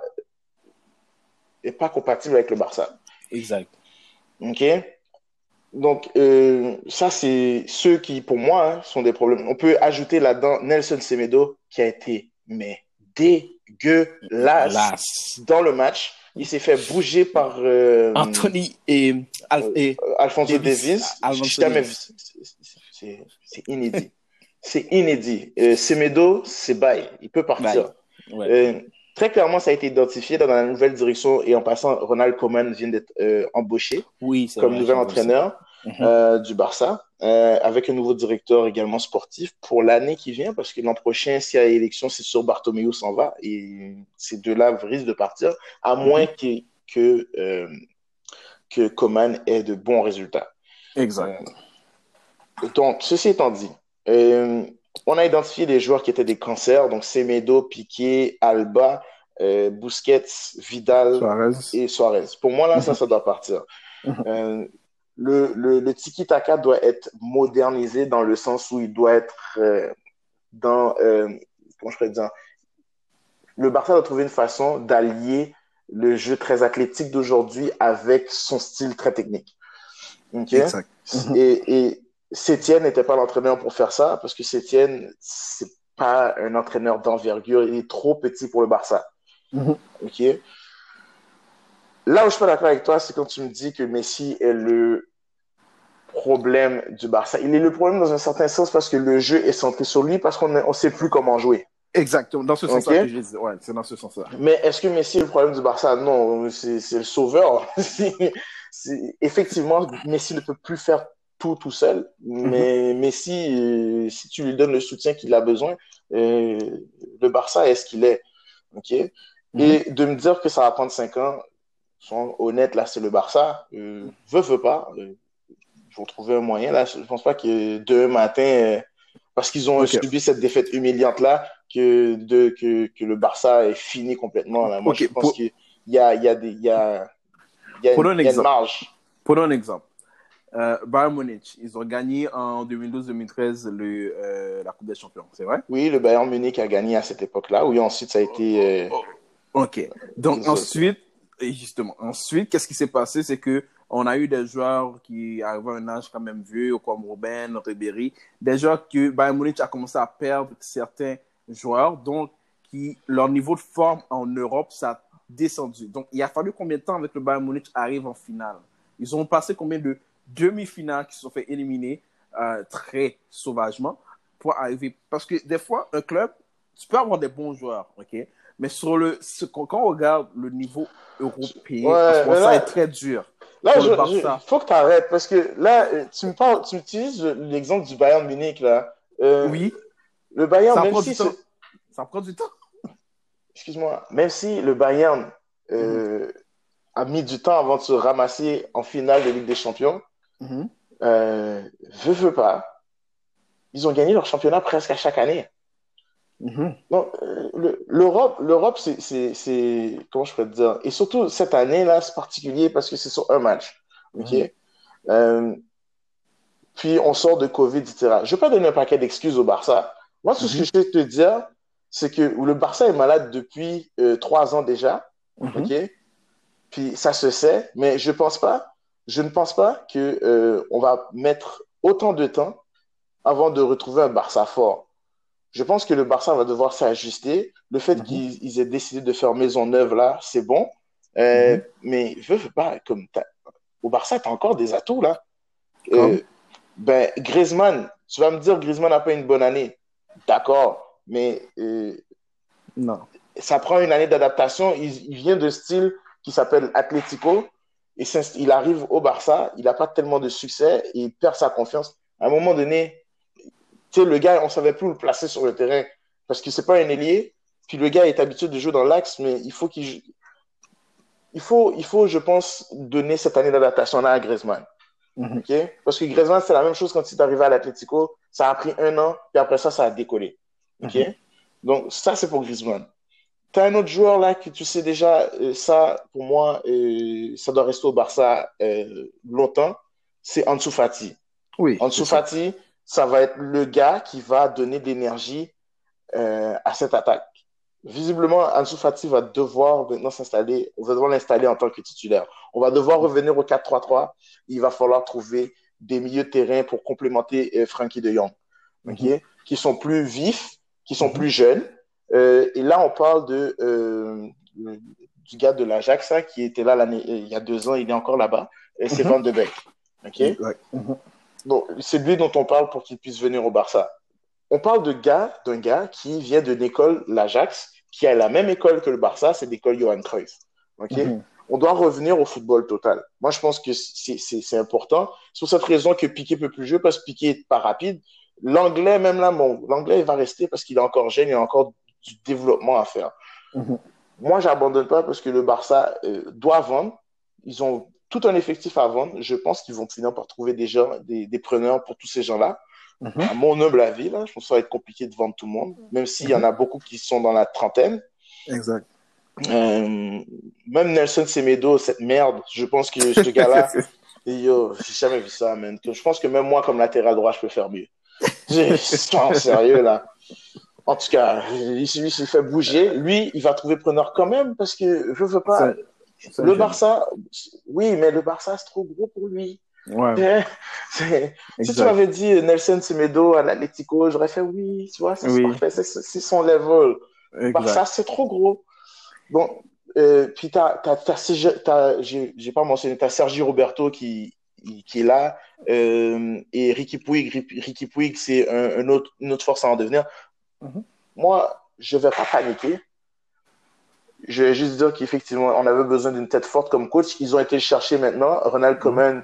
n'est pas compatible avec le Barça. Exact. OK donc, euh, ça, c'est ceux qui, pour moi, hein, sont des problèmes. On peut ajouter là-dedans Nelson Semedo, qui a été, mais dégueulasse Las. dans le match. Il s'est fait bouger par euh, Anthony et, Al et euh, Alfonso Davis. Davis. C'est inédit. c'est inédit. Euh, Semedo, c'est bail. Il peut partir. Ouais. Euh, très clairement, ça a été identifié dans la nouvelle direction et en passant, Ronald Koeman vient d'être euh, embauché oui, comme vrai, nouvel entraîneur Mhm. euh, du Barça, euh, avec un nouveau directeur également sportif pour l'année qui vient, parce que l'an prochain, s'il y a élection, c'est sûr Bartomeu s'en va et ces deux-là risquent de partir, à Mhm. moins que, que, euh, que Coman ait de bons résultats. Exact. Donc, ceci étant dit, on a identifié des joueurs qui étaient des cancers, donc Semedo, Piqué, Alba, euh, Busquets, Vidal Suarez. et Suarez. Pour moi, là, ça, Mhm. ça doit partir. Euh, le, le, le tiki-taka doit être modernisé dans le sens où il doit être euh, dans, euh, comment je pourrais dire, le Barça doit trouver une façon d'allier le jeu très athlétique d'aujourd'hui avec son style très technique. Exact. Mhm. Et, et Sétienne n'était pas l'entraîneur pour faire ça parce que Sétienne, c'est pas un entraîneur d'envergure, il est trop petit pour le Barça. Mhm. Ok Là où je suis pas d'accord avec toi, c'est quand tu me dis que Messi est le problème du Barça. Il est le problème dans un certain sens parce que le jeu est centré sur lui parce qu'on ne sait plus comment jouer. Exactement, dans ce sens-là Ok. que je dis. Ouais, c'est dans ce sens-là. Mais est-ce que Messi est le problème du Barça? Non, c'est le sauveur. Effectivement, Messi ne peut plus faire tout tout seul. Mais Messi, euh, si tu lui donnes le soutien qu'il a besoin, euh, le Barça est ce qu'il est. OK? Et de me dire que ça va prendre cinq ans, soyons honnêtes, là, c'est le Barça. Euh, veut, veut pas. Euh, ils vont trouver un moyen. Là, je pense pas que demain matin, euh, parce qu'ils ont subi cette défaite humiliante-là, que, de, que, que le Barça est fini complètement. Là. Moi, Ok, je pense pour- qu'il y a, il y a des, y a, y a, une, un il y a une exemple. marge. Prenons un exemple. Euh, Bayern Munich, ils ont gagné en 2012-2013 le, euh, la Coupe des Champions, c'est vrai? Oui, le Bayern Munich a gagné à cette époque-là. Oui, ensuite, ça a été. Ok. Donc ensuite, et justement, ensuite, qu'est-ce qui s'est passé? C'est que on a eu des joueurs qui arrivaient à un âge quand même vieux, comme Robben, Ribéry, des joueurs que Bayern Munich a commencé à perdre certains joueurs, donc qui leur niveau de forme en Europe, ça a descendu. Donc il a fallu combien de temps avec le Bayern Munich arrive en finale? Ils ont passé combien de demi-finales qui se sont fait éliminer euh, très sauvagement pour arriver? Parce que des fois, un club, tu peux avoir des bons joueurs, ok? Mais sur le, ce- quand on regarde le niveau européen, Ouais, ça est très dur. Là, Barça. faut que tu arrêtes parce que là, euh, tu me parles, tu utilises l'exemple du Bayern Munich là. Euh, Oui, Le Bayern, ça même prend si du temps. c'est- Ça prend du temps. excuse-moi, même si le Bayern euh, a mis du temps avant de se ramasser en finale de Ligue des Champions, euh, veut, veut pas, ils ont gagné leur championnat presque à chaque année. Donc, euh, le- l'Europe, l'Europe, c'est, comment je peux te dire, et surtout cette année-là, c'est particulier parce que c'est sur un match. Ok? Mhm. Euh, puis on sort de Covid, etc. Je ne vais pas donner un paquet d'excuses au Barça. Moi, tout ce que mhm. je peux te dire, c'est que le Barça est malade depuis euh, trois ans déjà. Mhm. OK? Puis ça se sait, mais je pense pas, je ne pense pas que euh, on va mettre autant de temps avant de retrouver un Barça fort. Je pense que le Barça va devoir s'ajuster. Le fait mhm. qu'ils aient décidé de faire maison neuve là, c'est bon. Euh, mais veux, veux pas, comme au Barça, tu as encore des atouts là. ben, Griezmann, tu vas me dire Griezmann n'a pas une bonne année. D'accord mais euh, non. ça prend une année d'adaptation. Il, vient de style qui s'appelle Atlético. Et il arrive au Barça, il n'a pas tellement de succès, et il perd sa confiance. À un moment donné, tu sais, le gars, on ne savait plus où le placer sur le terrain parce que c'est pas un ailier. Puis le gars est habitué de jouer dans l'axe, mais il faut qu'il il faut, il faut, je pense, donner cette année d'adaptation-là à Griezmann. Mm Parce que Griezmann, c'est la même chose quand il est arrivé à l'Atlético. Ça a pris un an, puis après ça, ça a décollé. OK? Mhm. Donc, ça, c'est pour Griezmann. Tu as un autre joueur là que tu sais déjà, euh, ça, pour moi, euh, ça doit rester au Barça euh, longtemps. C'est Ansu Fati. Oui. Ansu Fati, ça. va être le gars qui va donner de l'énergie à cette attaque. Visiblement, Ansu Fati va devoir maintenant s'installer, on va devoir l'installer en tant que titulaire. On va devoir revenir au 4-3-3. Il va falloir trouver des milieux de terrain pour complémenter Frankie de Jong. Mhm. Qui sont plus vifs, qui sont mhm. plus jeunes. Euh, et là, on parle de, euh, du gars de l'Ajax hein, qui était là il y a deux ans, il est encore là-bas. Et c'est mhm. Van de Beek. Mhm. C'est lui dont on parle pour qu'il puisse venir au Barça. On parle de gars, d'un gars qui vient de l'école l'Ajax, qui a la même école que le Barça, c'est l'école Johan Cruyff. OK? On doit revenir au football total. Moi, je pense que c'est important. C'est pour cette raison que Piqué peut plus jouer parce que Piqué est pas rapide. L'anglais, même là, bon, l'anglais, il va rester parce qu'il est encore jeune, il a encore du développement à faire. Mhm. Moi, j'abandonne pas parce que le Barça euh, doit vendre. Ils ont tout un effectif à vendre. Je pense qu'ils vont finir par trouver des gens, des, preneurs pour tous ces gens-là. Mhm. À mon humble avis, là, je pense que ça va être compliqué de vendre tout le monde, même s'il y en a mhm. beaucoup qui sont dans la trentaine. Exact. Euh, même Nelson Semedo, cette merde, je pense que ce gars-là, yo, j'ai jamais vu ça, man. Je pense que même moi, comme latéral droit, je peux faire mieux. en sérieux, là. En tout cas, il s'est fait bouger. Lui, il va trouver preneur quand même parce que je veux pas. Le Barça, oui, mais le Barça, c'est trop gros pour lui. Ouais. Si tu m'avais dit Nelson Semedo à l'Atletico, j'aurais fait oui, tu vois, c'est parfait, c'est son level. Le Barça, c'est trop gros. Bon, euh, puis t'as, j'ai pas mentionné, t'as Sergi Roberto qui, qui est là. Euh, et Ricky Puig, Ricky Puig c'est un, autre, une autre force à en devenir. Mhm. Moi, je ne vais pas paniquer. Je vais juste dire qu'effectivement, on avait besoin d'une tête forte comme coach. Ils ont été le chercher maintenant. Ronald Koeman,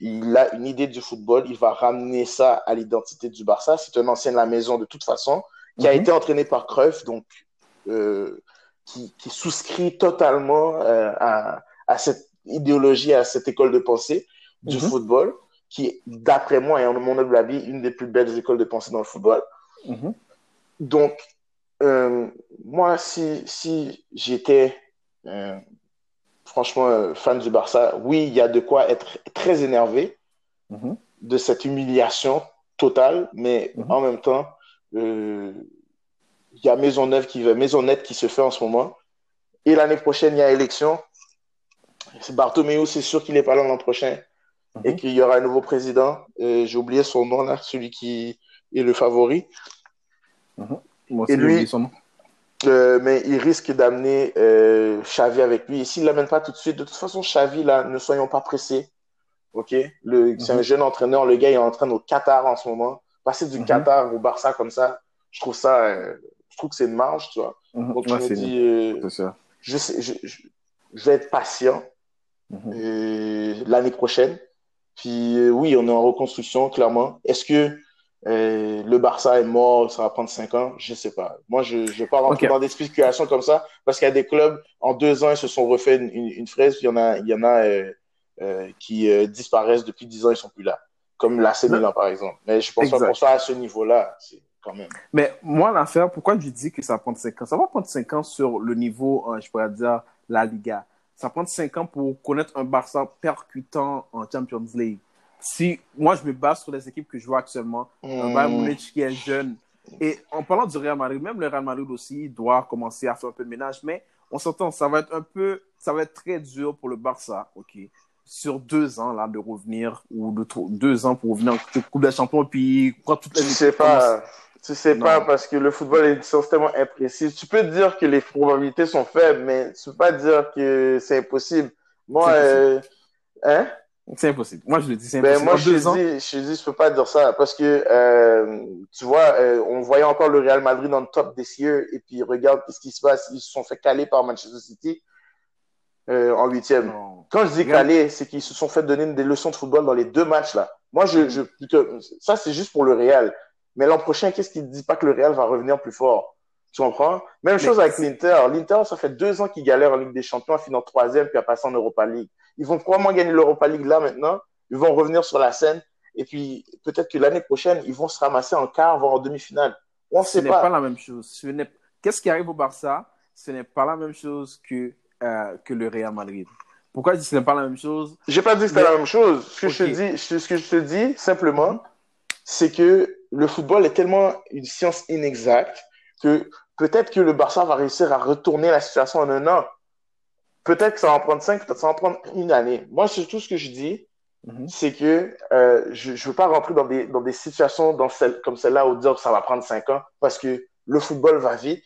il a une idée du football. Il va ramener ça à l'identité du Barça. C'est un ancien de la maison de toute façon, qui a mhm. été entraîné par Cruyff, donc euh, qui, qui, souscrit totalement euh, à, à, cette idéologie, à cette école de pensée du mhm. football, qui, d'après moi, et en mon humble avis, une des plus belles écoles de pensée dans le football. Mhm. Donc, euh, moi, si, si j'étais euh, franchement euh, fan du Barça, oui, il y a de quoi être très énervé mhm. de cette humiliation totale, mais en même temps, il y a Maisonneuve qui, Maisonnette qui se fait en ce moment. Et l'année prochaine, il y a élection. Bartomeu, c'est sûr qu'il n'est pas là l'an prochain et mhm. qu'il y aura un nouveau président. J'ai oublié son nom là, celui qui est le favori. Mhm. Moi aussi, et lui, son nom. Euh, mais il risque d'amener euh, Xavi avec lui. Et s'il ne l'amène pas tout de suite, de toute façon, Xavi, là, ne soyons pas pressés. OK? Le, C'est un mhm. jeune entraîneur. Le gars, il est en train au Qatar en ce moment. Passer du Qatar au Barça comme ça, je trouve ça, euh, je trouve que c'est une marge, tu vois. Donc, je me dis, euh, je, sais, je, je, je, vais être patient l'année prochaine. Puis oui, on est en reconstruction, clairement. Est-ce que le Barça est mort, ça va prendre cinq ans Je ne sais pas. Moi, je ne vais pas rentrer dans des spéculations comme ça, parce qu'il y a des clubs, en deux ans, ils se sont refait une, une, fraise, il y en a, il y en a euh, euh qui euh, disparaissent depuis dix ans, ils sont plus là. Comme l'AC Milan, par exemple. Mais je pense pas pour ça à ce niveau-là. Quand même. Mais moi, l'affaire, pourquoi je dis que ça va prendre cinq ans? Ça va prendre cinq ans sur le niveau, je pourrais dire, la Liga ça prend cinq ans pour connaître un Barça percutant en Champions League. Si moi je me base sur les équipes que je vois actuellement, un Bayern Munich qui est jeune, et en parlant du Real Madrid, même le Real Madrid aussi doit commencer à faire un peu de ménage, mais on s'entend, ça va être un peu, ça va être très dur pour le Barça, ok, sur deux ans là de revenir ou de deux ans pour revenir en Coupe des Champions, puis quoi toutes les. Tu sais pas, tu sais pas parce que le football est tellement imprécis. Tu peux dire que les probabilités sont faibles, mais tu peux pas dire que c'est impossible. Moi, euh, hein? C'est impossible. Moi, je le dis, c'est ben, impossible. moi, je dis, je dis, je peux pas dire ça parce que, euh, tu vois, euh, on voyait encore le Real Madrid dans le top des cieux et puis regarde ce qui se passe. Ils se sont fait caler par Manchester City euh, en huitième. Quand je dis caler, c'est qu'ils se sont fait donner des leçons de football dans les deux matchs là. Moi, je, je ça c'est juste pour le Real. Mais l'an prochain, qu'est-ce qui ne dit pas que le Real va revenir plus fort? Tu comprends? Même chose avec l'Inter. L'Inter, ça fait deux ans qu'ils galèrent en Ligue des Champions, finissant troisième puis à passer en Europa League. Ils vont probablement gagner l'Europa League là maintenant. Ils vont revenir sur la scène. Et puis, peut-être que l'année prochaine, ils vont se ramasser en quart, voire en demi-finale. On ne sait pas. Ce n'est pas la même chose. Qu'est-ce qui arrive au Barça Ce n'est pas la même chose que, euh, que le Real Madrid. Pourquoi je dis que ce n'est pas la même chose? J'ai pas dit que c'était la même chose. Ce que, je te dis, ce que je te dis, simplement, c'est que le football est tellement une science inexacte que peut-être que le Barça va réussir à retourner la situation en un an. Peut-être que ça va en prendre cinq, peut-être que ça va en prendre une année. Moi, c'est tout ce que je dis, mhm. c'est que euh, je ne veux pas rentrer dans des, dans des situations dans celle, comme celle-là où dire que ça va prendre cinq ans parce que le football va vite.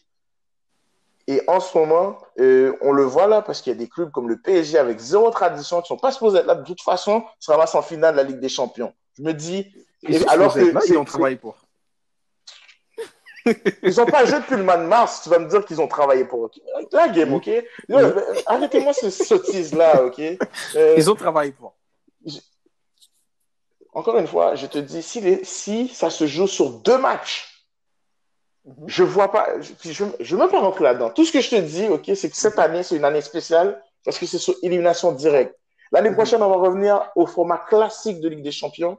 Et en ce moment, euh, on le voit là parce qu'il y a des clubs comme le PSG avec zéro tradition qui sont pas supposés être là de toute façon, se ramassent en finale de la Ligue des Champions. Je me dis, alors que là, ils ont travaillé pour. Ils n'ont pas joué depuis le mois de mars. Tu vas me dire qu'ils ont travaillé pour. La game, OK? Arrêtez-moi ce sottise-là, OK? Euh, ils ont travaillé pour. Encore une fois, je te dis, si, les... si ça se joue sur deux matchs, mhm. je vois pas. Je ne veux même pas rentrer là-dedans. Tout ce que je te dis, OK, c'est que cette année, c'est une année spéciale parce que c'est sur élimination directe. L'année mhm. prochaine, on va revenir au format classique de Ligue des Champions.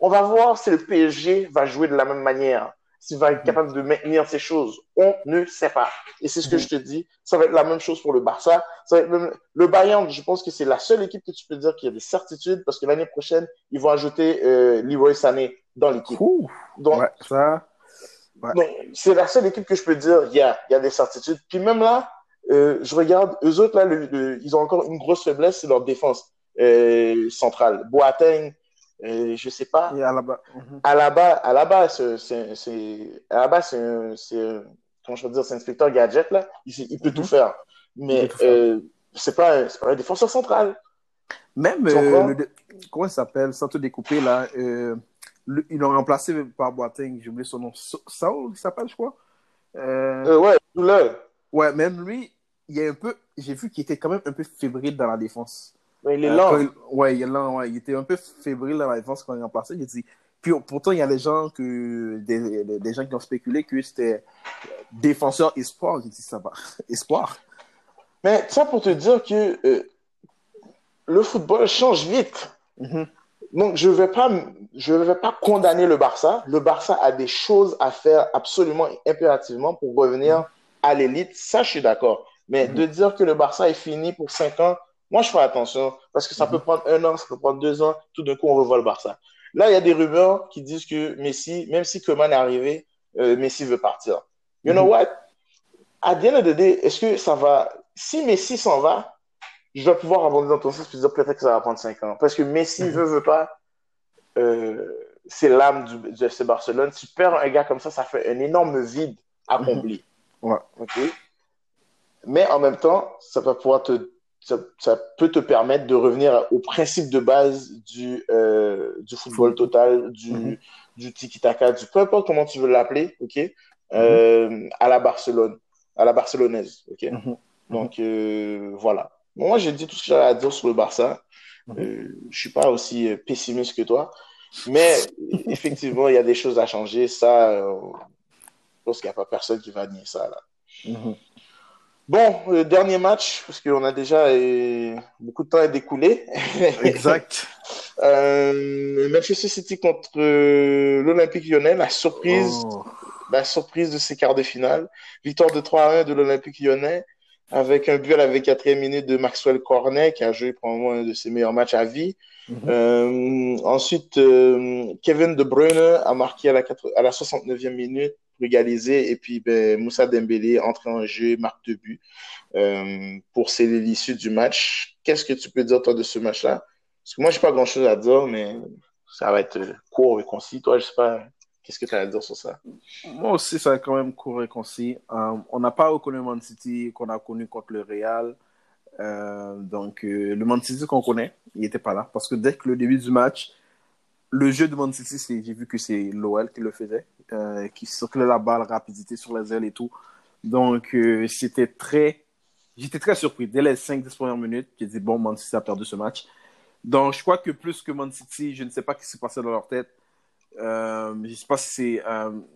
On va voir si le PSG va jouer de la même manière s'il va être mhm. capable de maintenir ces choses. On ne sait pas. Et c'est ce que mhm. je te dis. Ça va être la même chose pour le Barça. Ça va être le, Bayern, je pense que c'est la seule équipe que tu peux dire qu'il y a des certitudes parce que l'année prochaine, ils vont ajouter euh, Leroy Sané dans l'équipe. Donc, ça. c'est la seule équipe que je peux dire, il y a, il y a des certitudes. Puis même là, euh, je regarde, eux autres, là, ils ont encore une grosse faiblesse, c'est leur défense euh, centrale. Boateng, et je sais pas. Et à la base. À la base, à la base, c'est, à la base, c'est, comment je veux dire, c'est inspecteur gadget, là. Il, peut tout mhm. faire. Mais, euh, c'est pas, c'est pas un défenseur central. Même, euh, comment il s'appelle, sans tout découper, là, euh, ils l'ont remplacé par Boateng, j'ai oublié son nom. Saul, il s'appelle, je crois. Euh, ouais, là. Ouais, même lui, il est un peu, j'ai vu qu'il était quand même un peu fébrile dans la défense il est euh, lent. ouais, il est lent. Ouais. Il était un peu fébrile dans la défense quand il est remplacé. Il dit... Puis pourtant, il y a des gens, que, des, des gens qui ont spéculé que c'était défenseur espoir. J'ai dit ça va. espoir. Mais ça pour te dire que euh, le football change vite. Mm-hmm. Donc, je ne vais, pas, je vais pas condamner le Barça. Le Barça a des choses à faire absolument impérativement pour revenir mm-hmm. à l'élite. Ça, je suis d'accord. Mais mm-hmm. de dire que le Barça est fini pour cinq ans, moi, je fais attention parce que ça peut mhm. prendre un an, ça peut prendre deux ans. Tout d'un coup, on revoit le Barça. Là, il y a des rumeurs qui disent que Messi, même si Koeman est arrivé, euh, Messi veut partir. You know mhm. what? À the end of the day, est-ce que ça va. Si Messi s'en va, je vais pouvoir abonder dans ton sens et dire peut-être que ça va prendre cinq ans. Parce que Messi mhm. veut, veut pas. Euh, c'est l'âme du, FC Barcelone. Tu perds un gars comme ça, ça fait un énorme vide à combler. Ouais. Mais en même temps, ça va pouvoir te ça, peut te permettre de revenir au principe de base du, euh, du football total, du, mm-hmm. du tiki-taka, du peu importe comment tu veux l'appeler, ok, euh, mm-hmm. à la Barcelone, à la barcelonaise, ok? Mm-hmm. Donc euh, voilà. moi, j'ai dit tout ce que j'avais à dire sur le Barça. Je suis pas aussi pessimiste que toi, mais effectivement, il y a des choses à changer. Ça, je pense qu'il n'y a pas personne qui va nier ça là. Bon, le dernier match, parce qu'on a déjà euh, beaucoup de temps à découler. Exact. euh, Manchester City contre euh, l'Olympique lyonnais, la surprise, oh. la surprise de ces quarts de finale. Victoire de 3 1 de l'Olympique lyonnais. avec un but à la 24e minute de Maxwell Cornet, qui a joué probablement un de ses meilleurs matchs à vie. Mm -hmm. euh, ensuite, euh, Kevin De Bruyne a marqué à la, 4, à la 69e minute pour égaliser. Et puis, ben, Moussa Dembélé, entré en jeu, marque deux buts euh, pour sceller l'issue du match. Qu'est-ce que tu peux dire, toi, de ce match-là? Parce que moi, j'ai pas grand-chose à dire, mais ça va être court et concis. Toi, je sais pas, qu'est-ce que tu as à dire sur ça? Moi aussi, ça va quand même court et concis. Euh, on n'a pas reconnu Man City qu'on a connu contre le Real. Euh, donc, euh, le Man City qu'on connaît, il n'était pas là. Parce que dès le début du match, le jeu de Man City, j'ai vu que c'est l'OL qui le faisait, euh, qui circulait la balle, rapidité sur les ailes et tout. Donc, euh, c'était très. J'étais très surpris. Dès les 5-10 premières minutes, j'ai dit, bon, Man City a perdu ce match. Donc, je crois que plus que Man City, je ne sais pas ce qui s'est passé dans leur tête. Euh, je ne sais pas si c'est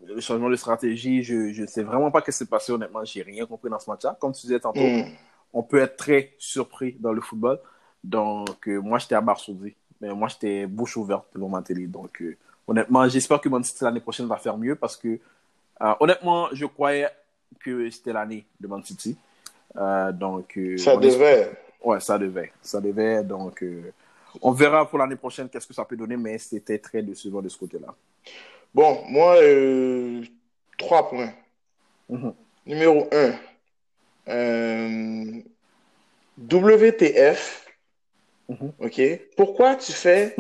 le changement de stratégie. Je ne sais vraiment pas ce qui s'est passé. Honnêtement, j'ai rien compris dans ce match-là. Comme tu disais tantôt, mm. on peut être très surpris dans le football. Donc, moi, j'étais abasourdi. Mais moi, j'étais bouche ouverte devant ma télé. Donc, euh, honnêtement, j'espère que Man City l'année prochaine va faire mieux parce que, euh, honnêtement, je croyais que c'était l'année de Man City. donc, ça devait. Espère... Ouais, ça devait. Ça devait. Donc, on verra pour l'année prochaine qu'est-ce que ça peut donner, mais c'était très décevant de ce côté-là. Bon, moi, euh, trois points. Mm -hmm. Numéro un, euh, WTF. Mm -hmm. OK? Pourquoi tu fais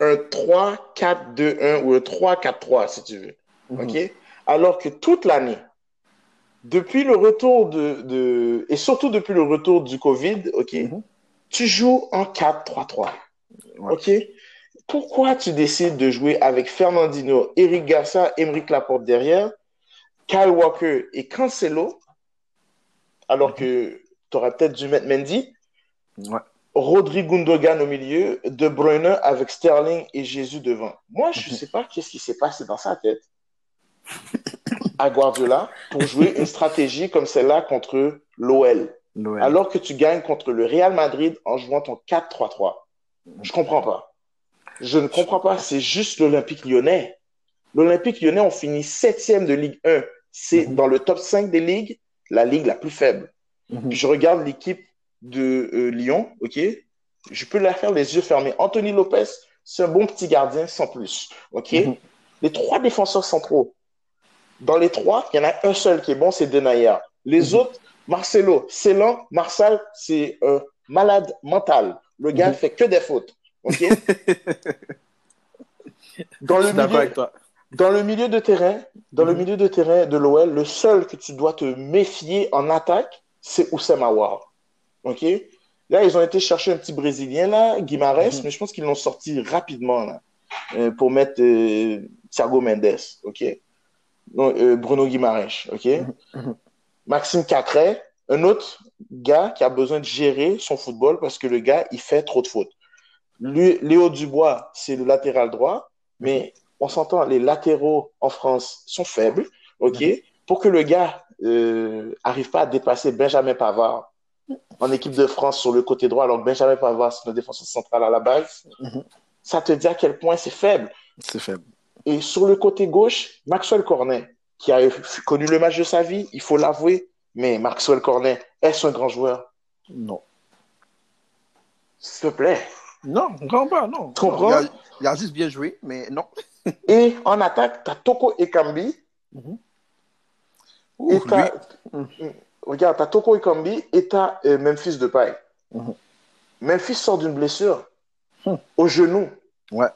un 3-4-2-1 ou un 3-4-3, si tu veux? Mm -hmm. OK? Alors que toute l'année, depuis le retour de, de, Et surtout depuis le retour du COVID, OK? tu joues en 4-3-3. Ouais. OK? Pourquoi tu décides de jouer avec Fernandinho, Eric Garcia, Emeric Laporte derrière, Kyle Walker et Cancelo, alors que tu aurais peut-être dû mettre Mendy, ouais. Rodri Gundogan au milieu, De Bruyne avec Sterling et Jésus devant. Moi, je ne sais pas qu'est-ce qui s'est passé dans sa tête à Guardiola pour jouer une stratégie comme celle-là contre l'OL. Alors que tu gagnes contre le Real Madrid en jouant ton 4-3-3. Je comprends pas. Je ne comprends pas. C'est juste l'Olympique lyonnais. L'Olympique lyonnais, on finit septième de Ligue 1. C'est mm -hmm. dans le top 5 des ligues, la ligue la plus faible. Mm -hmm. Je regarde l'équipe de euh, Lyon, ok? Je peux la faire les yeux fermés. Anthony Lopez, c'est un bon petit gardien sans plus, ok? Mm -hmm. Les trois défenseurs centraux. Dans les trois, il y en a un seul qui est bon, c'est Denayer. Les autres, Marcelo, c'est lent. Marcel, c'est un malade mental. Le gars ne fait que des fautes. OK? dans, le milieu, dans le milieu de terrain, dans le milieu de terrain de l'OL, le seul que tu dois te méfier en attaque, c'est Oussem Aouar. OK? Là, ils ont été chercher un petit Brésilien, là, Guimarães, mm -hmm. mais je pense qu'ils l'ont sorti rapidement, là, euh, pour mettre euh, Thiago Mendes. OK? Euh, Bruno Guimarães. OK? Mm -hmm. Maxime Cacré, un autre gars qui a besoin de gérer son football parce que le gars, il fait trop de fautes. Lui, Léo Dubois, c'est le latéral droit, mais on s'entend, les latéraux en France sont faibles, ok? Pour que le gars euh, arrive pas à dépasser Benjamin Pavard en équipe de France sur le côté droit, alors que Benjamin Pavard, c'est notre défenseur central à la base, mm -hmm. ça te dit à quel point c'est faible. C'est faible. Et sur le côté gauche, Maxwell Cornet, qui a connu le match de sa vie, il faut l'avouer, mais Maxwell Cornet, est-ce un grand joueur? Non. S'il te plaît. Non, grand pas, non. Tu comprends? Il a, il a, juste bien joué, mais non. et en attaque, tu as Toko Ekambi. Mm -hmm. Ouh, et as, mm -hmm. Regarde, tu as Toko Ekambi et tu as euh, Memphis Depay. Mm -hmm. Memphis sort d'une blessure au genou. Ouais.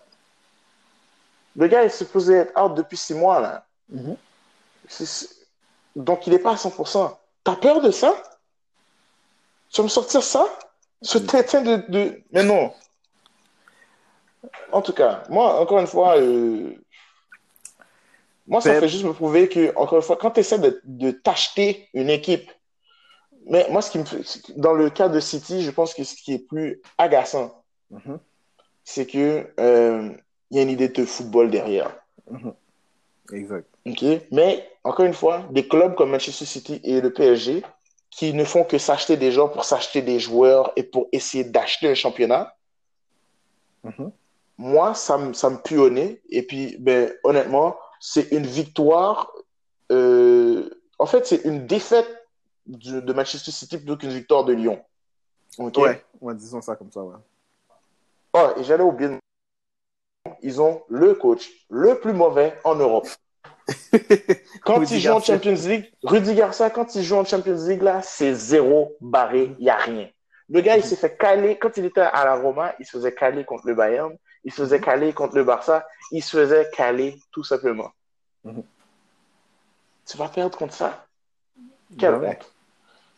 Le gars est supposé être out depuis six mois, là. Donc, il n'est pas à 100%. T'as peur de ça? Tu vas me sortir ça? Ce traité de, de, Mais non. En tout cas, moi, encore une fois, euh... moi, ça fait juste me prouver que, encore une fois, quand tu essaies de, de t'acheter une équipe, mais moi, ce qui me fait, dans le cas de City, je pense que ce qui est plus agaçant, mm -hmm. c'est que euh, il y a une idée de football derrière. Mm -hmm. Exact. OK? Mais, encore une fois, des clubs comme Manchester City et le PSG qui ne font que s'acheter des gens pour s'acheter des joueurs et pour essayer d'acheter un championnat, mm -hmm. moi, ça me, ça me pue au nez. Et puis, ben, honnêtement, c'est une victoire. Euh... En fait, c'est une défaite de Manchester City plutôt qu'une victoire de Lyon. Ok? Ouais, ouais, disons ça comme ça, ouais. Oh, et j'allais oublier. Ils ont le coach le plus mauvais en Europe. quand ils jouent en Champions League, Rudy Garcia, quand il joue en Champions League, là, c'est zéro barré, il n'y a rien. Le gars, il s'est fait caler, quand il était à la Roma, il se faisait caler contre le Bayern, il se faisait caler contre le Barça, il se faisait caler tout simplement. Mhm. Tu vas perdre contre ça? Quelle honte.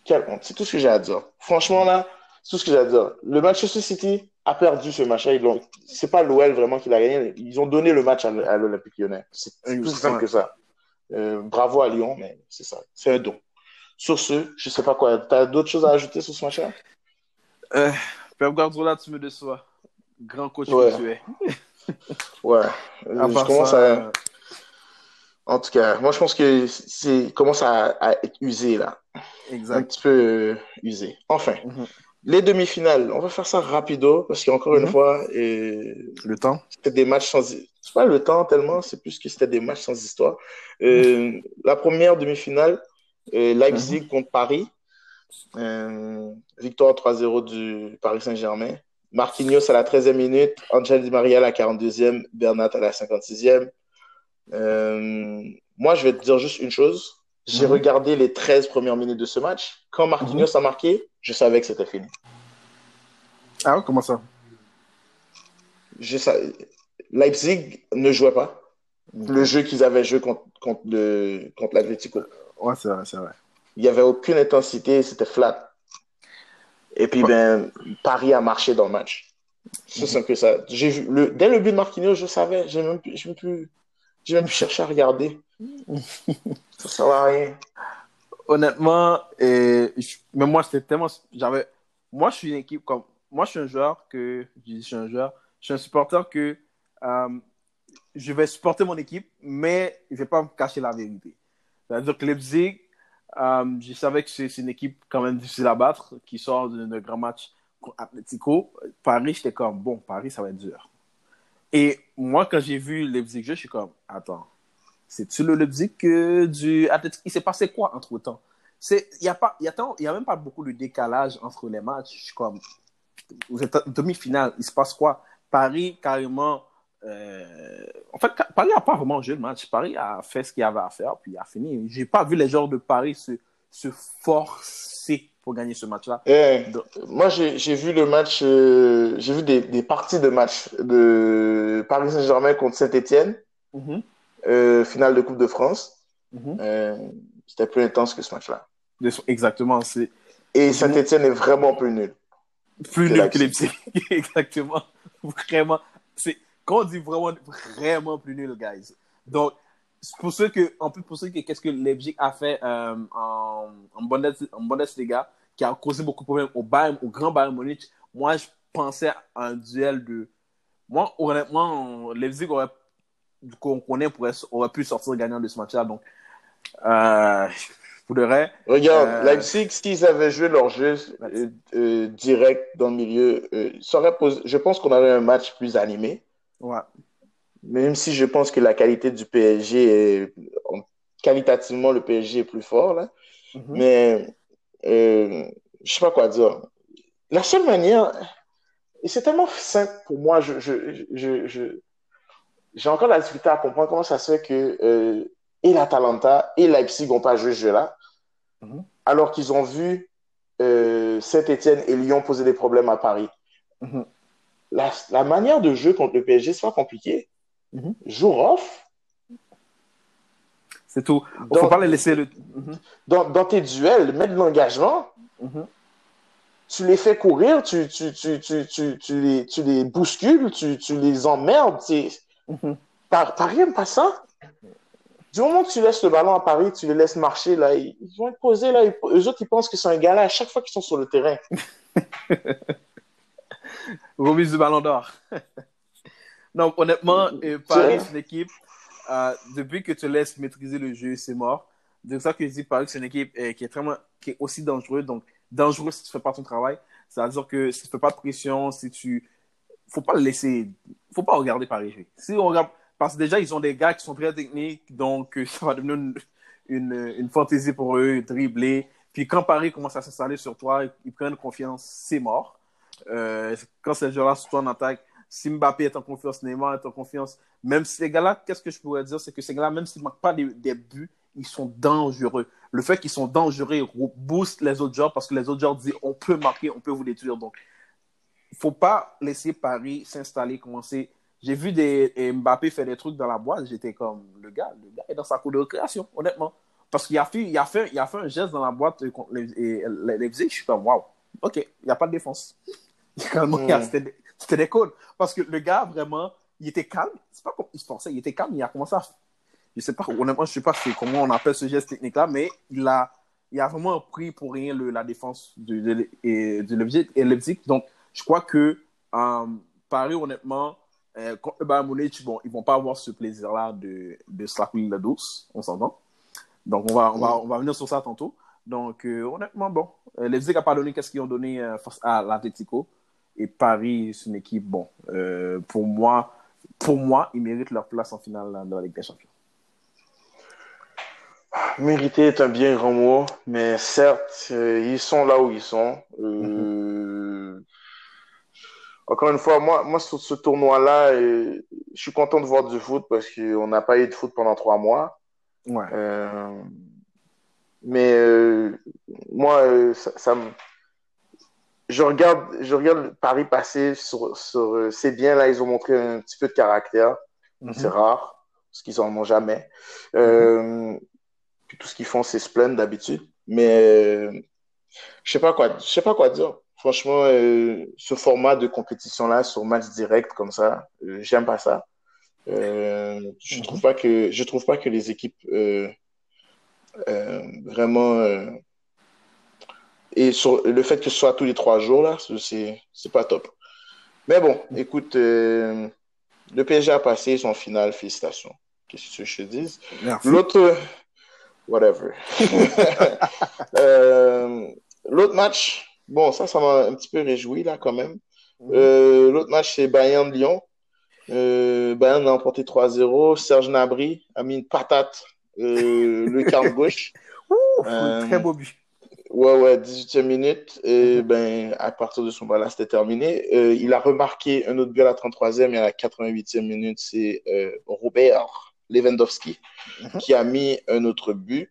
Quelle honte. C'est tout ce que j'ai à dire. Franchement, là, c'est tout ce que j'ai à dire. Le Manchester City a perdu ce match-là. C'est pas l'OL vraiment qui l'a gagné. Ils ont donné le match à, l'Olympique lyonnais. C'est plus simple que ça. Euh, bravo à Lyon, mais c'est ça. C'est un don. Sur ce, je sais pas quoi. Tu as d'autres choses à ajouter sur ce match-là? Euh, Pep Guardiola, tu me déçois. Grand coach que tu es. ouais. je commence à... Euh, en tout cas, moi, je pense que c'est commence à, être usé, là. Exact. Un petit peu euh, usé. Enfin, mhm. les demi-finales, on va faire ça rapido, parce qu'encore une mhm. fois... le temps C'était des matchs sans... C'est pas le temps tellement, c'est plus que c'était des matchs sans histoire. Euh, mhm. La première demi-finale, Leipzig contre Paris. victoire 3-0 du Paris Saint-Germain. Marquinhos à la 13e minute, Angel Di Maria à la 42e, Bernat à la 56e. Euh, moi, je vais te dire juste une chose. J'ai mhm. regardé les 13 premières minutes de ce match. Quand Marquinhos mhm. a marqué, je savais que c'était fini. Ah, comment ça? Je Leipzig ne jouait pas. Le jeu qu'ils avaient joué contre, contre, contre l'Atletico. Ouais, c'est vrai, c'est vrai. Il n'y avait aucune intensité, c'était flat. Et puis, ben, Paris a marché dans le match. C'est simple que ça. J'ai vu, le, dès le but de Marquinhos, je savais, j'ai même, même plus, j'ai même cherché à regarder. ça sert à rien. Honnêtement, et, mais moi, c'était tellement, j'avais, moi, je suis une équipe comme, moi, je suis un joueur que, je suis un joueur, je suis un supporter que, euh, je vais supporter mon équipe, mais je vais pas me cacher la vérité. C'est-à-dire que Leipzig, euh, je savais que c'est une équipe quand même difficile à battre, qui sort d'un grand match Atletico. Paris, j'étais comme, bon, Paris, ça va être dur. Et moi, quand j'ai vu Leipzig jouer, je suis comme, attends, c'est-tu le Leipzig du Atletico? Il s'est passé quoi entre-temps? Il n'y a, a, a même pas beaucoup de décalage entre les matchs. Je suis comme, vous êtes demi-finale, il se passe quoi? Paris, carrément, euh, en fait, Paris n'a pas vraiment joué le match. Paris a fait ce qu'il avait à faire, puis il a fini. Je n'ai pas vu les joueurs de Paris se, se forcer pour gagner ce match-là. Eh, moi, j'ai vu le match, euh, j'ai vu des, des, parties de match de Paris Saint-Germain contre Saint-Etienne, mm-hmm. euh, finale de Coupe de France. Mm-hmm. C'était plus intense que ce match-là. Exactement. Et Saint-Etienne est vraiment plus nul. Plus nul que les. Exactement. Vraiment. C'est quand on dit vraiment, vraiment plus nul, guys. Donc, pour ceux que, en plus, pour ceux qui, qu'est-ce que Leipzig a fait euh, en, en, Bundesliga, qui a causé beaucoup de problèmes au Bayern, au grand Bayern Munich, moi, je pensais à un duel de. Moi, honnêtement, Leipzig aurait, qu'on connaît, pourrait, aurait pu sortir gagnant de ce match-là. Donc, euh, Regarde, euh, Leipzig, s'ils avaient joué leur jeu euh, direct dans le milieu, ça aurait posé, je pense qu'on aurait un match plus animé. Ouais. Même si je pense que la qualité du PSG est. Qualitativement, le PSG est plus fort, là. Mm-hmm. Mais euh, je sais pas quoi dire. La seule manière. Et c'est tellement simple pour moi, je, je, je, je j'ai encore la difficulté à comprendre comment ça se fait que euh, et l'Atalanta et Leipzig n'ont pas joué ce jeu-là, mm-hmm. alors qu'ils ont vu euh, Saint-Etienne et Lyon poser des problèmes à Paris. Mm-hmm la, manière de jouer contre le PSG, c'est pas compliqué. Mm Joue off. C'est tout. Il faut pas les laisser le. Mhm. dans, tes duels, mettre de l'engagement. Mhm. Tu les fais courir, tu, tu, tu, tu, les, tu les bouscules, tu, les emmerdes. Mm Paris n'aime pas ça? Du moment que tu laisses le ballon à Paris, tu les laisses marcher, là, ils vont être posés, là. Eux autres, ils pensent que c'est un gars à chaque fois qu'ils sont sur le terrain. remise du ballon d'or. Donc, honnêtement, euh, Paris, c'est une équipe, euh, depuis que tu laisses maîtriser le jeu, c'est mort. C'est ça que je dis, Paris, c'est une équipe euh, qui, est très, qui est aussi dangereuse. Donc, dangereux si tu fais pas ton travail. C'est-à-dire que si tu fais pas de pression, si tu. Faut pas le laisser. Faut pas regarder Paris jouer. Si on regarde. Parce que déjà, ils ont des gars qui sont très techniques, donc ça va devenir une, une, une fantaisie pour eux, dribbler. Puis quand Paris commence à s'installer sur toi, ils prennent confiance, c'est mort. Euh, quand ces sur toi en attaque, si Mbappé est en confiance, Neymar est en confiance, même si les gars-là, qu'est-ce que je pourrais dire, c'est que ces gars-là, même s'ils ne marquent pas des, buts, ils sont dangereux. Le fait qu'ils sont dangereux booste les autres joueurs parce que les autres joueurs disent on peut marquer, on peut vous détruire. Donc, il ne faut pas laisser Paris s'installer, commencer. J'ai vu Mbappé faire des trucs dans la boîte, j'étais comme le gars, le gars est dans sa cour de récréation, honnêtement. Parce qu'il a fait, a a fait un geste dans la boîte contre les, les, je suis comme waouh, ok, il n'y a pas de défense. C'était des codes. Parce que le gars, vraiment, il était calme. C'est pas comme il se pensait, il était calme. Il a commencé à. Je sais pas, honnêtement, je sais pas comment on appelle ce geste technique-là, mais il a, il a vraiment pris pour rien le, la défense de, de, de, et Leipzig. Donc, je crois que euh, Paris, honnêtement, euh, contre le Bayern Munich, bon, ils vont pas avoir ce plaisir-là de, de slapper la douce, on s'entend. Donc, on va, on, va, on va venir sur ça tantôt. Donc, euh, honnêtement, bon, Leipzig n'a pas donné qu'est-ce qu'ils ont donné face à l'Atletico. Et Paris, c'est une équipe, bon, euh, pour moi, pour moi, ils méritent leur place en finale dans la Ligue des Champions. Mériter est un bien grand mot, mais certes, ils sont là où ils sont. Mm-hmm. Encore une fois, moi, moi sur ce tournoi-là, je suis content de voir du foot parce qu'on n'a pas eu de foot pendant trois mois. Ouais. Mais euh, moi, euh, ça, me... je, regarde, je regarde Paris passer sur, sur euh, c'est bien, là, ils ont montré un petit peu de caractère. Mhm. C'est rare, parce qu'ils n'en ont jamais. Mhm. puis tout ce qu'ils font, c'est splendide d'habitude. Mais je sais pas quoi, je sais pas quoi dire. Franchement, ce format de compétition-là sur match direct comme ça, j'aime pas ça. je trouve mhm. pas que je trouve pas que les équipes euh, vraiment. Euh, et sur le fait que ce soit tous les trois jours, là, c'est, pas top. Mais bon, écoute, euh, le PSG a passé son final, félicitations. Qu'est-ce que je te dis? L'autre, whatever. l'autre match, bon, ça, ça m'a un petit peu réjoui, là, quand même. Mhm. l'autre match, c'est Bayern-Lyon. Bayern a emporté 3-0. Serge Nabry a mis une patate euh, le quart gauche. Euh, très beau but. Ouais, ouais, 18e minute. Et mhm. ben, à partir de son là c'était terminé. Euh, il a remarqué un autre but à la 33e et à la 88e minute, c'est Robert Lewandowski mhm. qui a mis un autre but.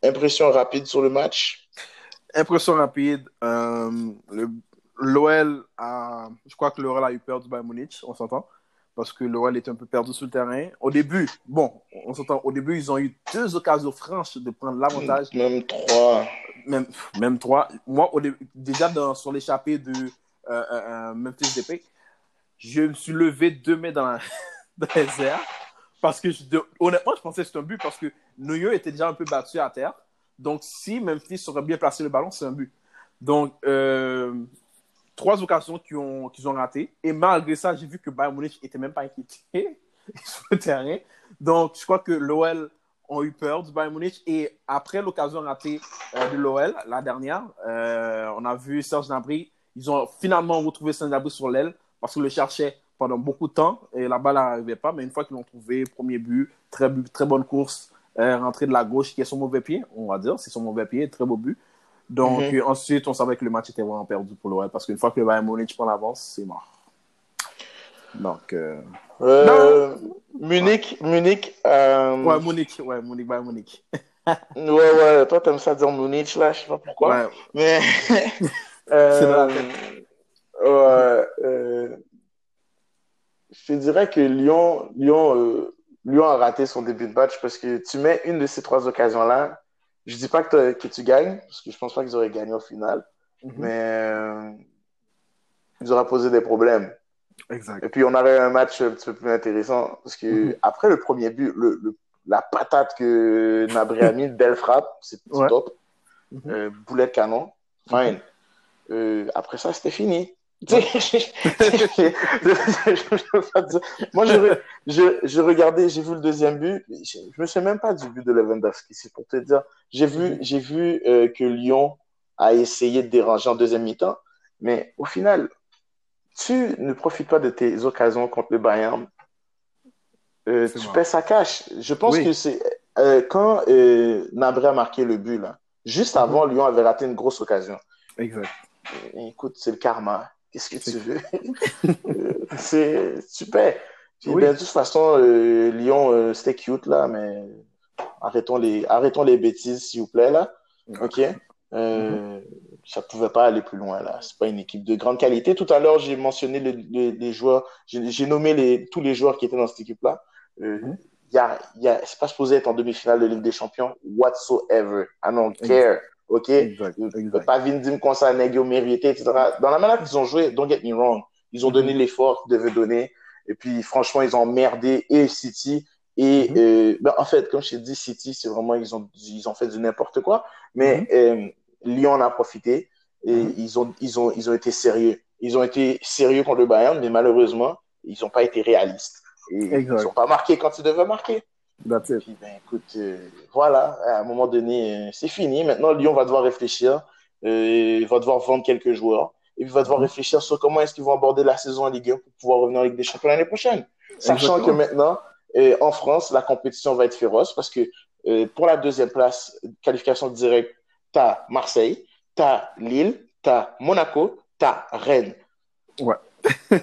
impression rapide sur le match? Impression rapide. L'OL a. Je crois que l'OL a eu peur du Bayern Munich, on s'entend parce que l'OL était un peu perdu sur le terrain. Au début, bon, on s'entend, au début, ils ont eu deux occasions franches de prendre l'avantage. Même trois. Même, même trois. Moi, au début, déjà dans, sur l'échappée de euh, euh, euh Memphis Depay, je me suis levé deux mains dans, dans les airs. Parce que, honnêtement, je pensais que c'était un but parce que Neuer était déjà un peu battu à terre. Donc, si Memphis aurait bien placé le ballon, c'est un but. Donc, euh, trois occasions qu'ils ont, qu'ils ont ratées. Et malgré ça, j'ai vu que Bayern Munich n'était même pas inquiété sur le terrain. Donc, je crois que l'OL ont eu peur du Bayern Munich. Et après l'occasion ratée euh, de l'OL, la dernière, euh, on a vu Serge Gnabry. Ils ont finalement retrouvé Serge Gnabry sur l'aile parce qu'ils le cherchaient pendant beaucoup de temps et la balle n'arrivait pas. Mais une fois qu'ils l'ont trouvé, premier but, très, très bonne course, euh, rentrée de la gauche qui est son mauvais pied, on va dire. C'est son mauvais pied, très beau but. Donc, mhm. ensuite, on savait que le match était vraiment perdu pour l'OL parce qu'une fois que le Bayern Munich prend l'avance, c'est mort. Donc. Euh... Euh, Munich, Munich. Euh... Ouais, Munich, ouais, Munich, Bayern Munich. ouais, ouais, toi, t'aimes ça dire Munich, là, je sais pas pourquoi. Ouais. Mais. euh... Ouais, euh, je te dirais que Lyon, Lyon, euh, Lyon a raté son début de match parce que tu mets une de ces trois occasions-là, je dis pas que, que, tu gagnes, parce que je pense pas qu'ils auraient gagné au final, mhm. mais euh, ils auraient posé des problèmes. Exact. Et puis on aurait un match un petit peu plus intéressant, parce que mhm. après le premier but, le, la patate que Nabri a mis, belle frappe, c'est top. Mhm. Euh, boulet de canon, fine. Euh, après ça, c'était fini. Moi, je, je, je, regardais, j'ai vu le deuxième but. Je, ne me souviens même pas du but de Lewandowski, c'est pour te dire. J'ai vu, mhm. j'ai vu euh, que Lyon a essayé de déranger en deuxième mi-temps, mais au final, tu ne profites pas de tes occasions contre le Bayern. Euh, tu pèses sa cache. Je pense que c'est euh, quand Nabré a marqué le but, là, juste avant, Lyon avait raté une grosse occasion. Exact. Écoute, c'est le karma. Qu'est-ce que tu veux? c'est super. Ben, de toute façon, Lyon, c'était cute, là, mais arrêtons les, arrêtons les bêtises, s'il vous plaît, là. OK? Euh, ça pouvait pas aller plus loin là. C'est pas une équipe de grande qualité. Tout à l'heure, j'ai mentionné les, joueurs, j'ai nommé les, tous les joueurs qui étaient dans cette équipe-là. Euh, mhm. y a, y a, c'est pas supposé être en demi-finale de Ligue des Champions whatsoever. I don't care. OK? Exact, exact. Pas Vindim ça, mérité, etc. Dans la manière qu'ils ont joué, don't get me wrong, ils ont donné mhm. l'effort qu'ils devaient donner. Et puis, franchement, ils ont emmerdé et City. Et mhm. euh, ben, en fait, comme je t'ai dit, City, c'est vraiment, ils ont, ils ont fait du n'importe quoi. Mais euh, Lyon en a profité et ils, ont, ils, ont, ils ont été sérieux. Ils ont été sérieux contre le Bayern, mais malheureusement, ils n'ont pas été réalistes. Et ils n'ont pas marqué quand ils devaient marquer. That's it. Puis, ben, écoute, euh, voilà, à un moment donné, euh, c'est fini. Maintenant, Lyon va devoir réfléchir. Euh, il va devoir vendre quelques joueurs. Et puis, va devoir mhm. réfléchir sur comment est-ce qu'ils vont aborder la saison en Ligue 1 pour pouvoir revenir en Ligue des Champions l'année prochaine. Sachant que maintenant, en France, la compétition va être féroce parce que pour la deuxième place, qualification directe t'as Marseille, t'as Lille, t'as Monaco, t'as Rennes. Ouais.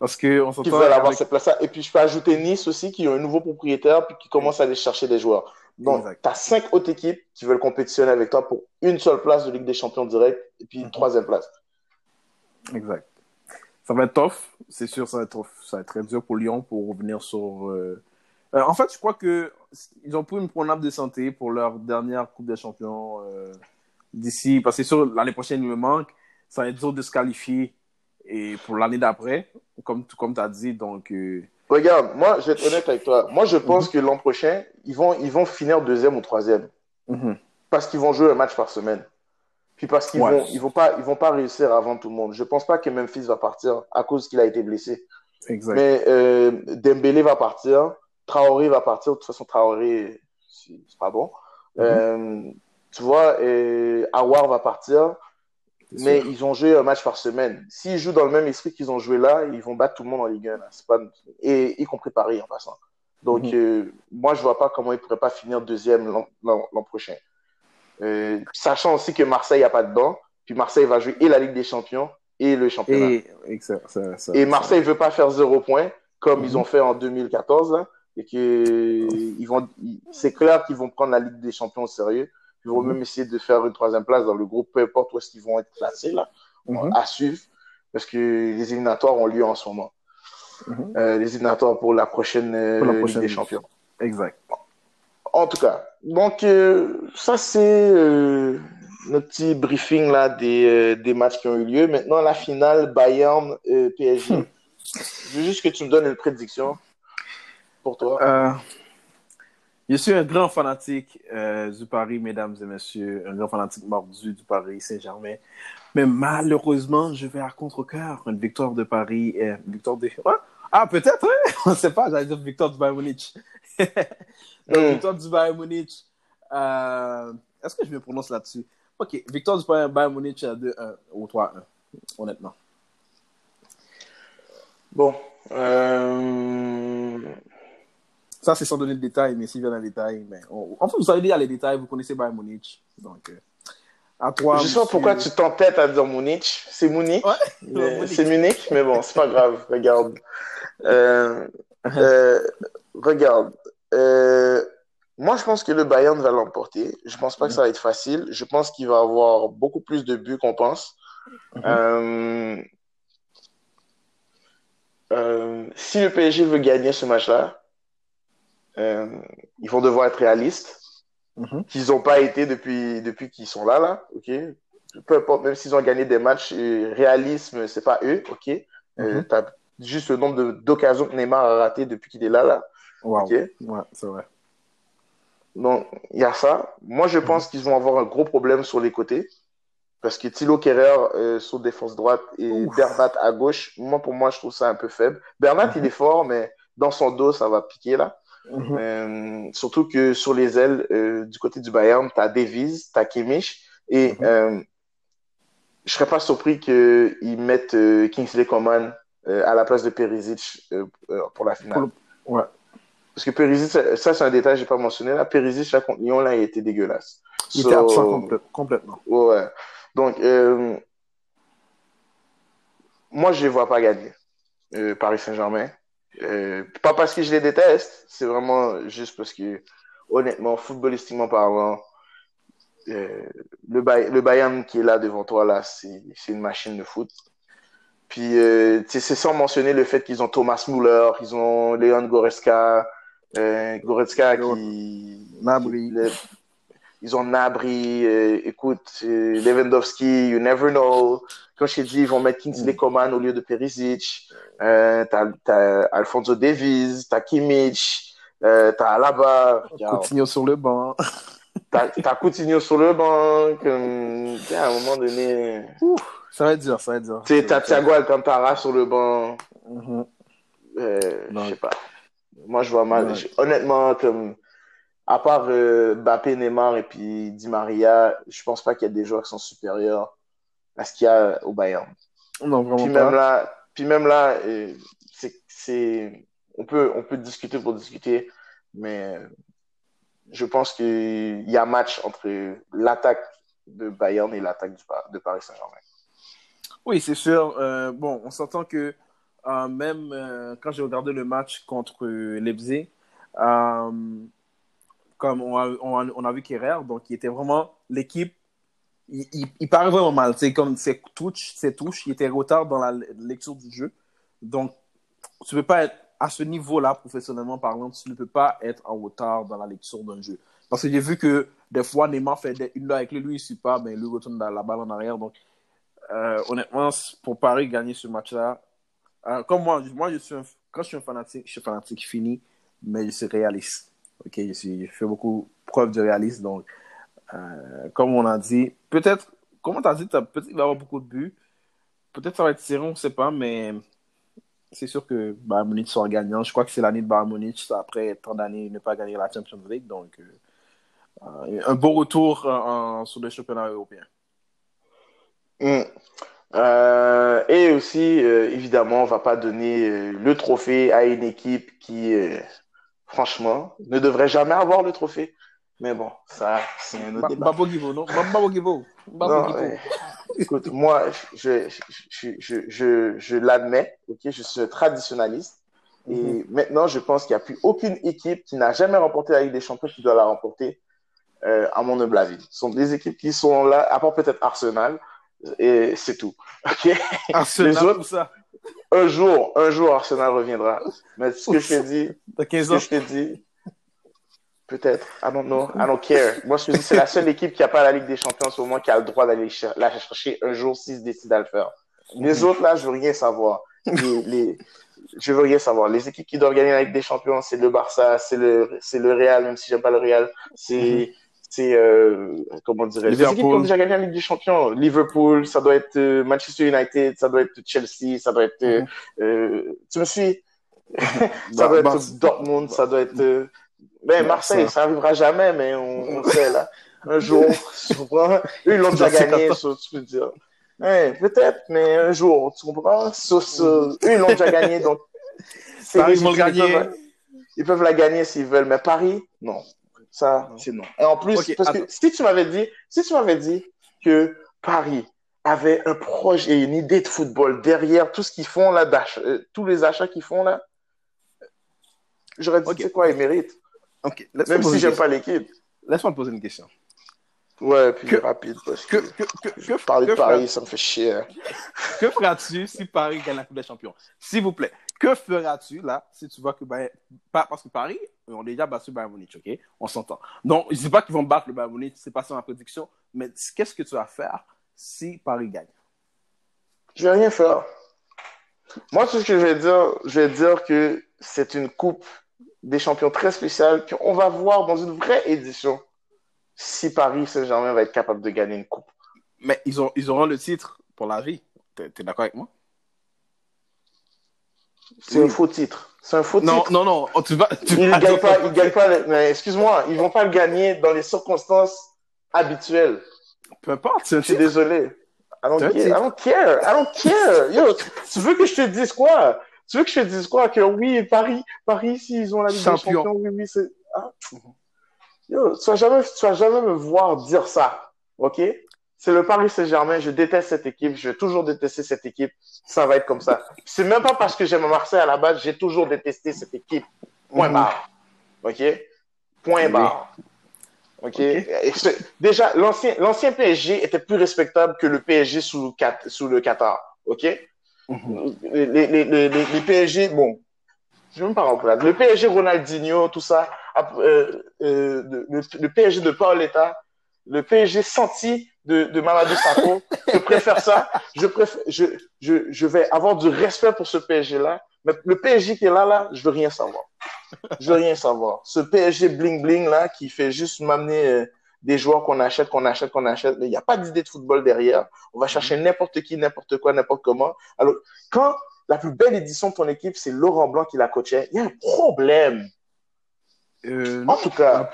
Parce que on Qui veulent avoir cette place-là. Et puis, je peux ajouter Nice aussi, qui ont un nouveau propriétaire, puis qui commence à aller chercher des joueurs. Donc, tu as cinq autres équipes qui veulent compétitionner avec toi pour une seule place de Ligue des Champions direct, et puis une mhm. troisième place. Exact. Ça va être tough, c'est sûr, ça va être tough. Ça va être très dur pour Lyon pour revenir sur. Euh, euh, en fait, je crois que ils ont pris une promenade de santé pour leur dernière Coupe des Champions euh, d'ici, parce que sur l'année prochaine, il me manque. Ça va être dur de se qualifier et pour l'année d'après, comme, comme tu as dit. Donc, euh, Regarde, moi, je vais être honnête avec toi. Moi, je pense mhm. que l'an prochain, ils vont, ils vont finir deuxième ou troisième. Mhm. Parce qu'ils vont jouer un match par semaine. Puis parce qu'ils vont, ils vont pas, ils vont pas réussir avant tout le monde. Je pense pas que Memphis va partir à cause qu'il a été blessé. Exact. Mais euh, Dembélé va partir. Traoré va partir. De toute façon, Traoré, c'est pas bon. Mhm. Euh, tu vois, et Awar va partir. Mais ils ont joué un match par semaine. S'ils jouent dans le même esprit qu'ils ont joué là, ils vont battre tout le monde en Ligue 1. Pas... Et y compris Paris en passant. Donc, mhm. euh, moi, je vois pas comment ils pourraient pas finir deuxième l'an prochain. Euh, sachant aussi que Marseille a pas dedans. Puis Marseille va jouer et la Ligue des Champions et le championnat. Et, Marseille ne veut pas faire zéro point comme ils mhm. ont fait en 2014 et que ils vont, c'est clair qu'ils vont prendre la Ligue des Champions au sérieux. Ils vont même essayer de faire une troisième place dans le groupe, peu importe où est-ce qu'ils vont être classés là, mhm. à suivre, parce que les éliminatoires ont lieu en ce moment. Mhm. Euh, les éliminatoires pour la prochaine, euh, Ligue des Champions. Exact. En tout cas, donc euh, ça c'est notre petit briefing là des, des matchs qui ont eu lieu. Maintenant la finale Bayern PSG. Hmm. Je veux juste que tu me donnes une prédiction pour toi euh, Je suis un grand fanatique euh, du Paris, mesdames et messieurs, un grand fanatique mordu du Paris Saint-Germain. Mais malheureusement, je vais à contre-cœur. Une victoire de Paris, euh, une victoire de... Ah, peut-être, hein? on ne sait pas, j'allais dire victoire du Bayern Munich. Hmm. victoire du Bayern Munich. Est-ce que je me prononce là-dessus? Ok, victoire du Bayern Munich à 2-1 ou 3-1, honnêtement. Bon. Euh... Ça, c'est sans donner de détails, mais s'il vient dans les détails, mais enfin, vous savez déjà les détails, vous connaissez Bayern Munich. Donc, euh, à toi. Je sais pas pourquoi tu t'entêtes à dire Munich. C'est Munich. C'est Munich, mais bon, c'est pas grave. Regarde. Euh, euh, regarde. moi, je pense que le Bayern va l'emporter. Je pense pas que ça va être facile. Je pense qu'il va avoir beaucoup plus de buts qu'on pense. Mm-hmm. si le PSG veut gagner ce match-là, euh, ils vont devoir être réalistes, mhm. qu'ils n'ont pas été depuis, depuis qu'ils sont là, là, ok? Peu importe, même s'ils ont gagné des matchs, euh, réalisme, c'est pas eux, ok? Euh, mhm. Tu as juste le nombre d'occasions que Neymar a raté depuis qu'il est là, là. ok? Ouais, c'est vrai. Donc, il y a ça. Moi, je pense mhm. qu'ils vont avoir un gros problème sur les côtés. Parce que Thilo Kerrer sur défense droite et Bernat à gauche, moi, pour moi, je trouve ça un peu faible. Bernat, il est fort, mais dans son dos, ça va piquer là. Mhm. Euh, surtout que sur les ailes, euh, du côté du Bayern, tu as Davies, tu as Kimmich. Et mhm. euh, je serais pas surpris qu'ils mettent Kingsley Coman à la place de Perisic pour la finale. Ouais. Parce que Perisic, ça, c'est un détail que j'ai pas mentionné. Là, Perisic, là, contre Lyon, là, il était dégueulasse. Il était absent complètement. Ouais. Donc, moi, je les vois pas gagner. Paris Saint-Germain. Euh, pas parce que je les déteste, c'est vraiment juste parce que, honnêtement, footballistiquement parlant, euh, le, le Bayern qui est là devant toi, là, c'est une machine de foot. Puis, euh, c'est sans mentionner le fait qu'ils ont Thomas Müller, ils ont Leon Goretzka, Goretzka qui... Nabri. ils ont Nabri, écoute, Lewandowski, you never know. Comme je t'ai dit, ils vont mettre Kingsley mm. Coman au lieu de Perisic. Euh, t'as, t'as Alfonso Davies, t'as Kimmich, euh, t'as Alaba. Coutinho sur le banc. t'as, t'as Coutinho sur le banc. Comme, à un moment donné... Ouf. Ça va être dur, ça va être dur. T'as Thiago Alcantara sur le banc. Mm-hmm. Euh, je sais pas. Moi, je vois mal. Honnêtement, comme à part euh, Bappé, Neymar et puis Di Maria, je pense pas qu'il y a des joueurs qui sont supérieurs à ce qu'il y a au Bayern. Non, vraiment puis pas. Même là, puis même là, euh, c'est, on peut, on peut discuter pour discuter, mais je pense qu'il y a match entre l'attaque de Bayern et l'attaque de Paris Saint-Germain. Oui, c'est sûr. Euh, bon, on s'entend que euh, même euh, quand j'ai regardé le match contre Leipzig, comme on a, on a, vu Kerrer, donc il était vraiment l'équipe. Il, il, paraît vraiment mal. C'est comme ses touches, ses touches, il était retard dans la lecture du jeu. Donc, tu ne peux pas être à ce niveau-là, professionnellement parlant, tu ne peux pas être en retard dans la lecture d'un jeu. Parce que j'ai vu que des fois, Neymar fait une avec lui, lui, il ne suit pas, mais lui retourne la balle en arrière. Donc, euh, honnêtement, pour Paris gagner ce match-là, euh, comme moi, moi je suis quand je suis un fanatique, je suis fanatique fini, mais je suis réaliste. Ok, je fais beaucoup preuve de réalisme. Donc, euh, comme on a dit, peut-être, comme on t'a dit, peut-être qu'il va y avoir beaucoup de buts. Peut-être ça va être serré, on ne sait pas, mais c'est sûr que Bayern sera gagnant. Je crois que c'est l'année de Bayern après tant d'années ne pas gagner la Champions League. Donc, un beau retour sur le championnat européen. Mm. Euh, et aussi, euh, évidemment, on va pas donner euh, le trophée à une équipe qui, franchement, ne devrait jamais avoir le trophée. Mais bon, ça, c'est un autre débat. Babo Givo, non? Babo Givo. écoute, moi, je, je, je, je, je l'admets, ok, je suis un traditionnaliste. Et mm-hmm. maintenant, je pense qu'il n'y a plus aucune équipe qui n'a jamais remporté la Ligue des Champions qui doit la remporter, à mon humble avis. Ce sont des équipes qui sont là, à part peut-être Arsenal, et c'est tout. Ok? Arsenal, Les autres, ça. Un jour, un jour, Arsenal reviendra. Mais ce que je t'ai dit, ce que je t'ai dit, peut-être. I don't know. I don't care. Moi, je te dis, c'est la seule équipe qui n'a pas la Ligue des Champions en ce moment qui a le droit d'aller la chercher un jour s'ils décident à le faire. Les mhm. autres, là, je veux rien savoir. Les, les, je veux rien savoir. Les équipes qui doivent gagner la Ligue des Champions, c'est le Barça, c'est le, c'est le Real, même si j'aime pas le Real. C'est, mhm c'est euh, comment dirais-je les équipes qui ont déjà gagné la Ligue des Champions Liverpool ça doit être euh, Manchester United ça doit être Chelsea ça doit être mm-hmm. euh tu me suis? Ça doit être Dortmund ça doit être ben Marseille ça arrivera jamais mais on, on sait là. Un jour tu comprends? Eux ils l'ont déjà gagné tu peux dire. Ouais, peut-être mais un jour tu comprends? So, eux ils l'ont déjà gagné donc Paris ils, gagner. ils peuvent la gagner s'ils veulent mais Paris non. Ça, c'est non. Et en plus, parce que si tu m'avais dit, si tu m'avais dit que Paris avait un projet et une idée de football derrière tout ce qu'ils font là, euh, tous les achats qu'ils font là, j'aurais dit, c'est quoi, ils méritent. Même si j'aime pas l'équipe. Laisse-moi te poser une question. Ouais, puis rapide, parce que, que, que, que parler de Paris, ça me fait chier. Hein. que feras-tu si Paris gagne la Coupe des Champions? S'il vous plaît, que feras-tu là si tu vois que Bayern... parce que Paris ont déjà battu Bayern Munich, ok? On s'entend. Donc, je ne dis pas qu'ils vont battre le Bayern Munich, c'est pas ça ma prédiction, mais qu'est-ce que tu vas faire si Paris gagne? Je vais rien faire. Moi, tout ce que je vais dire, je vais dire que c'est une coupe des champions très spéciale qu'on va voir dans une vraie édition si Paris Saint-Germain va être capable de gagner une coupe. Mais ils, ont, ils auront le titre pour la vie. Tu es d'accord avec moi? C'est un faux titre. C'est un faux non, titre. Non, non, non. Tu vas, tu ils ne gagnent pas. Ils gagnent pas. Mais excuse-moi, ils vont pas le gagner dans les circonstances habituelles. Peu importe. Je suis désolé. I don't, care. I don't care. I don't care. Yo, tu veux que je te dise quoi? Tu veux que je te dise quoi? Que oui, Paris, Paris, s'ils ont la Ligue des Champion. Champions, oui, oui, c'est. Ah. Yo, tu vas jamais, tu vas jamais me voir dire ça. OK? C'est le Paris Saint-Germain. Je déteste cette équipe. Je vais toujours détester cette équipe. Ça va être comme ça. C'est même pas parce que j'aime Marseille à la base. J'ai toujours détesté cette équipe. Point Mhm. barre. OK? Point Oui. barre. OK? C'est- Déjà, l'ancien, l'ancien PSG était plus respectable que le PSG sous, sous le Qatar. OK? Les, PSG, bon, je vais même pas là. Le PSG Ronaldinho, tout ça, euh, euh, le, le- PSG de Paoletta, le PSG senti de, de Mamadou Sakho, je préfère ça. Je, préfère, je, je, je vais avoir du respect pour ce PSG-là. Mais le PSG qui est là, là, je veux rien savoir. Je veux rien savoir. Ce PSG bling-bling là, qui fait juste m'amener euh, des joueurs qu'on achète, qu'on achète, qu'on achète. Il n'y a pas d'idée de football derrière. On va chercher n'importe qui, n'importe quoi, n'importe comment. Alors, quand la plus belle édition de ton équipe, c'est Laurent Blanc qui la coachait, il y a un problème. Euh, En non, tout cas,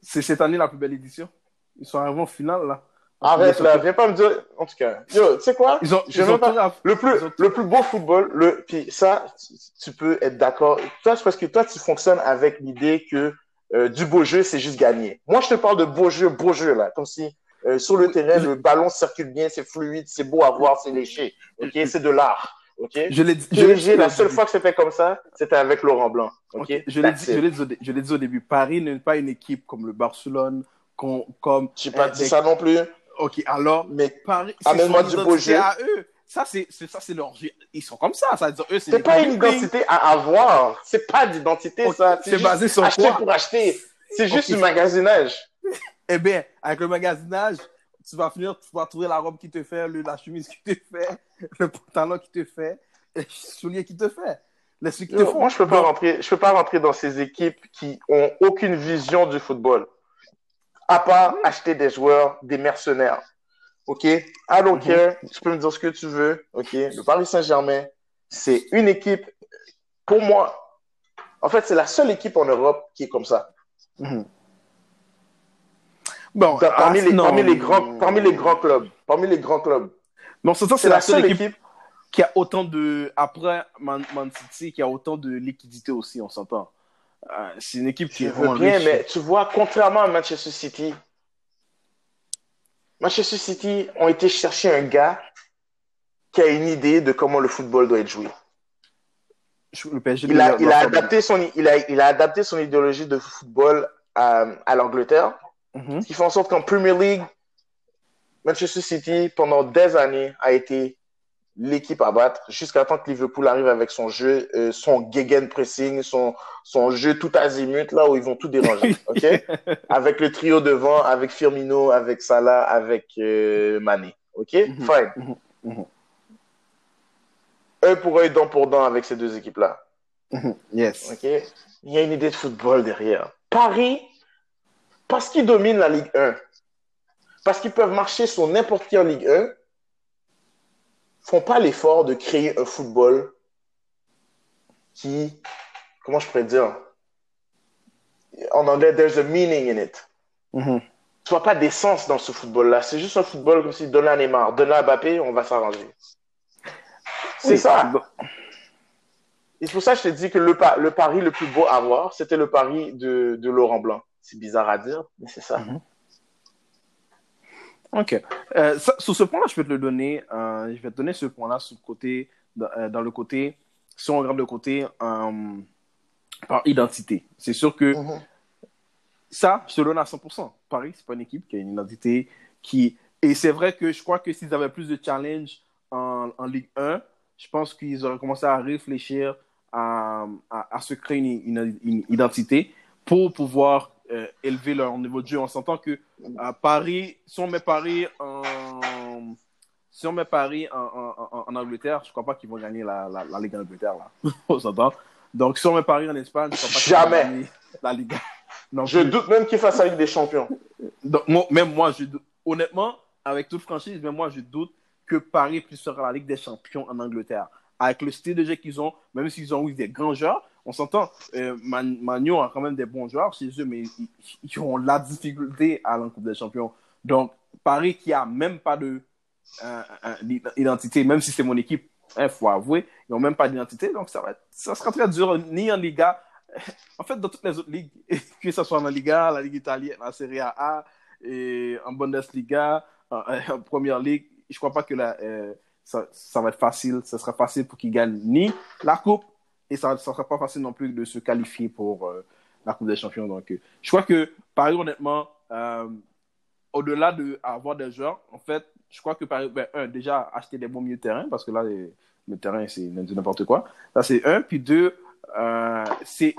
c'est cette année la plus belle édition. Ils sont arrivés en finale, là. arrête là, viens pas me dire. En tout cas, yo, tu sais quoi? Ils ont, ils pas- Le plus, Ils ont- le plus beau football, le, puis ça, tu- peux être d'accord. Toi, parce que toi, tu fonctionnes avec l'idée que euh, du beau jeu, c'est juste gagner. Moi, je te parle de beau jeu, beau jeu, là. Comme si euh, sur le terrain, le ballon circule bien, c'est fluide, c'est beau à voir, c'est léché. OK? C'est de l'art. OK? Je l'ai dit. je l'ai PSG, dit la seule fois que c'était comme ça, c'était avec Laurent Blanc. OK? Je l'ai dit, it. je dit, au je début. Paris n'est pas une équipe comme le Barcelone, com- comme. J'ai pas euh, dit ça non plus, Ok, alors mais Paris, c'est Amène-moi son du beau identité jeu. à eux. Ça, c'est, ça, c'est leur. Ils sont comme ça. Ça veut dire eux, c'est. pas une identité à avoir. C'est pas d'identité, ça. c'est basé sur acheter quoi? pour acheter. C'est juste Ok, du magasinage. Eh bien, avec le magasinage, tu vas finir, tu vas trouver la robe qui te fait, le- la chemise qui te fait, le pantalon qui te fait, le soulier qui te fait. Les trucs qui te Yo, font. moi, je peux pas rentrer, je peux pas rentrer dans ces équipes qui ont aucune vision du football. À part acheter des joueurs, des mercenaires. OK? I don't Mhm. care. Tu peux me dire ce que tu veux. OK? Le Paris Saint-Germain, c'est une équipe, pour moi, en fait, c'est la seule équipe en Europe qui est comme ça. mhm. Bon, Dans- parmi, ah, les, parmi, les grands, parmi les grands clubs. Parmi les grands clubs. Non, c'est ça, C'est c'est la la seule équipe, équipe. qui a autant de. Après Man, Man City, qui a autant de liquidité aussi, on s'entend. Euh, c'est une équipe qui est vraiment bien, riche. mais tu vois, contrairement à Manchester City, Manchester City ont été chercher un gars qui a une idée de comment le football doit être joué. Je- Le PSG, Il a, il adapté, son, il a, il a adapté son idéologie de football à, à l'Angleterre, Mhm. ce qui fait en sorte qu'en Premier League, Manchester City, pendant des années, a été l'équipe à battre jusqu'à temps que Liverpool arrive avec son jeu, euh, son gegenpressing, son, son jeu tout azimut, là où ils vont tout déranger. ok? Avec le trio devant, avec Firmino, avec Salah, avec euh, Mané. OK? Mhm. Fine. Mhm. Mhm. Un pour un, dent pour dent avec ces deux équipes-là. Mhm. Yes. OK? Il y a une idée de football derrière. Paris, parce qu'ils dominent la Ligue 1, parce qu'ils peuvent marcher sur n'importe qui en Ligue 1, font pas l'effort de créer un football qui, comment je pourrais dire, en anglais, there's a meaning in it. Tu vois pas d'essence dans ce football-là. C'est juste un football comme si donne à Neymar, donne à Mbappé, on va s'arranger. C'est Oui. ça. Bon. Et c'est pour ça que je te dis que le, pa- le pari le plus beau à voir, c'était le pari de, de Laurent Blanc. C'est bizarre à dire, mais c'est ça. Mhm. Ok. Euh, ça- sur ce point-là, je peux te le donner. euh, je vais te donner ce point-là sur le côté, dans, euh, dans le côté, si on regarde le côté euh, par identité. C'est sûr que Mhm. ça, je te donne à 100%. Paris, c'est pas une équipe qui a une identité qui. Et c'est vrai que je crois que s'ils avaient plus de challenge en, en Ligue 1, je pense qu'ils auraient commencé à réfléchir à, à, à se créer une, une- une identité pour pouvoir euh, élever leur niveau de jeu. On s'entend que à Paris, si on met Paris en, si on met Paris en, en, Angleterre, je crois pas qu'ils vont gagner la, la, la Ligue d'Angleterre. là. On s'entend. Donc, si on met Paris en Espagne, je crois pas qu'ils vont Jamais. gagner la Ligue. Non Je plus. doute même qu'il fasse la Ligue des Champions. Donc, moi- même moi, je, doute- honnêtement, avec toute franchise, même moi, je doute que Paris puisse faire la Ligue des Champions en Angleterre. Avec le style de jeu qu'ils ont, même s'ils ont eu des grands joueurs, on s'entend. Euh, Manu a quand même des bons joueurs chez eux, mais ils, ont la difficulté à la Coupe des Champions. Donc, Paris qui a même pas de euh, d'identité, même si c'est mon équipe, il faut avouer, ils n'ont même pas d'identité. Donc, ça, va ça sera très dur, ni en Liga. En fait, dans toutes les autres ligues, que ce soit en Liga, la Ligue italienne, la Serie A, en Bundesliga, en, en Première Ligue, je ne crois pas que euh, ça, ça, va être facile. Ce sera facile pour qu'ils gagnent ni la Coupe, et ça ne sera pas facile non plus de se qualifier pour euh, la Coupe des Champions. Donc, euh, je crois que, Paris, honnêtement, euh, au-delà d'avoir des joueurs, en fait, je crois que, Paris, ben, un, déjà, acheter des bons milieux de terrain, parce que là, les, le terrain, c'est n'importe quoi. Ça, c'est un. Puis deux, c'est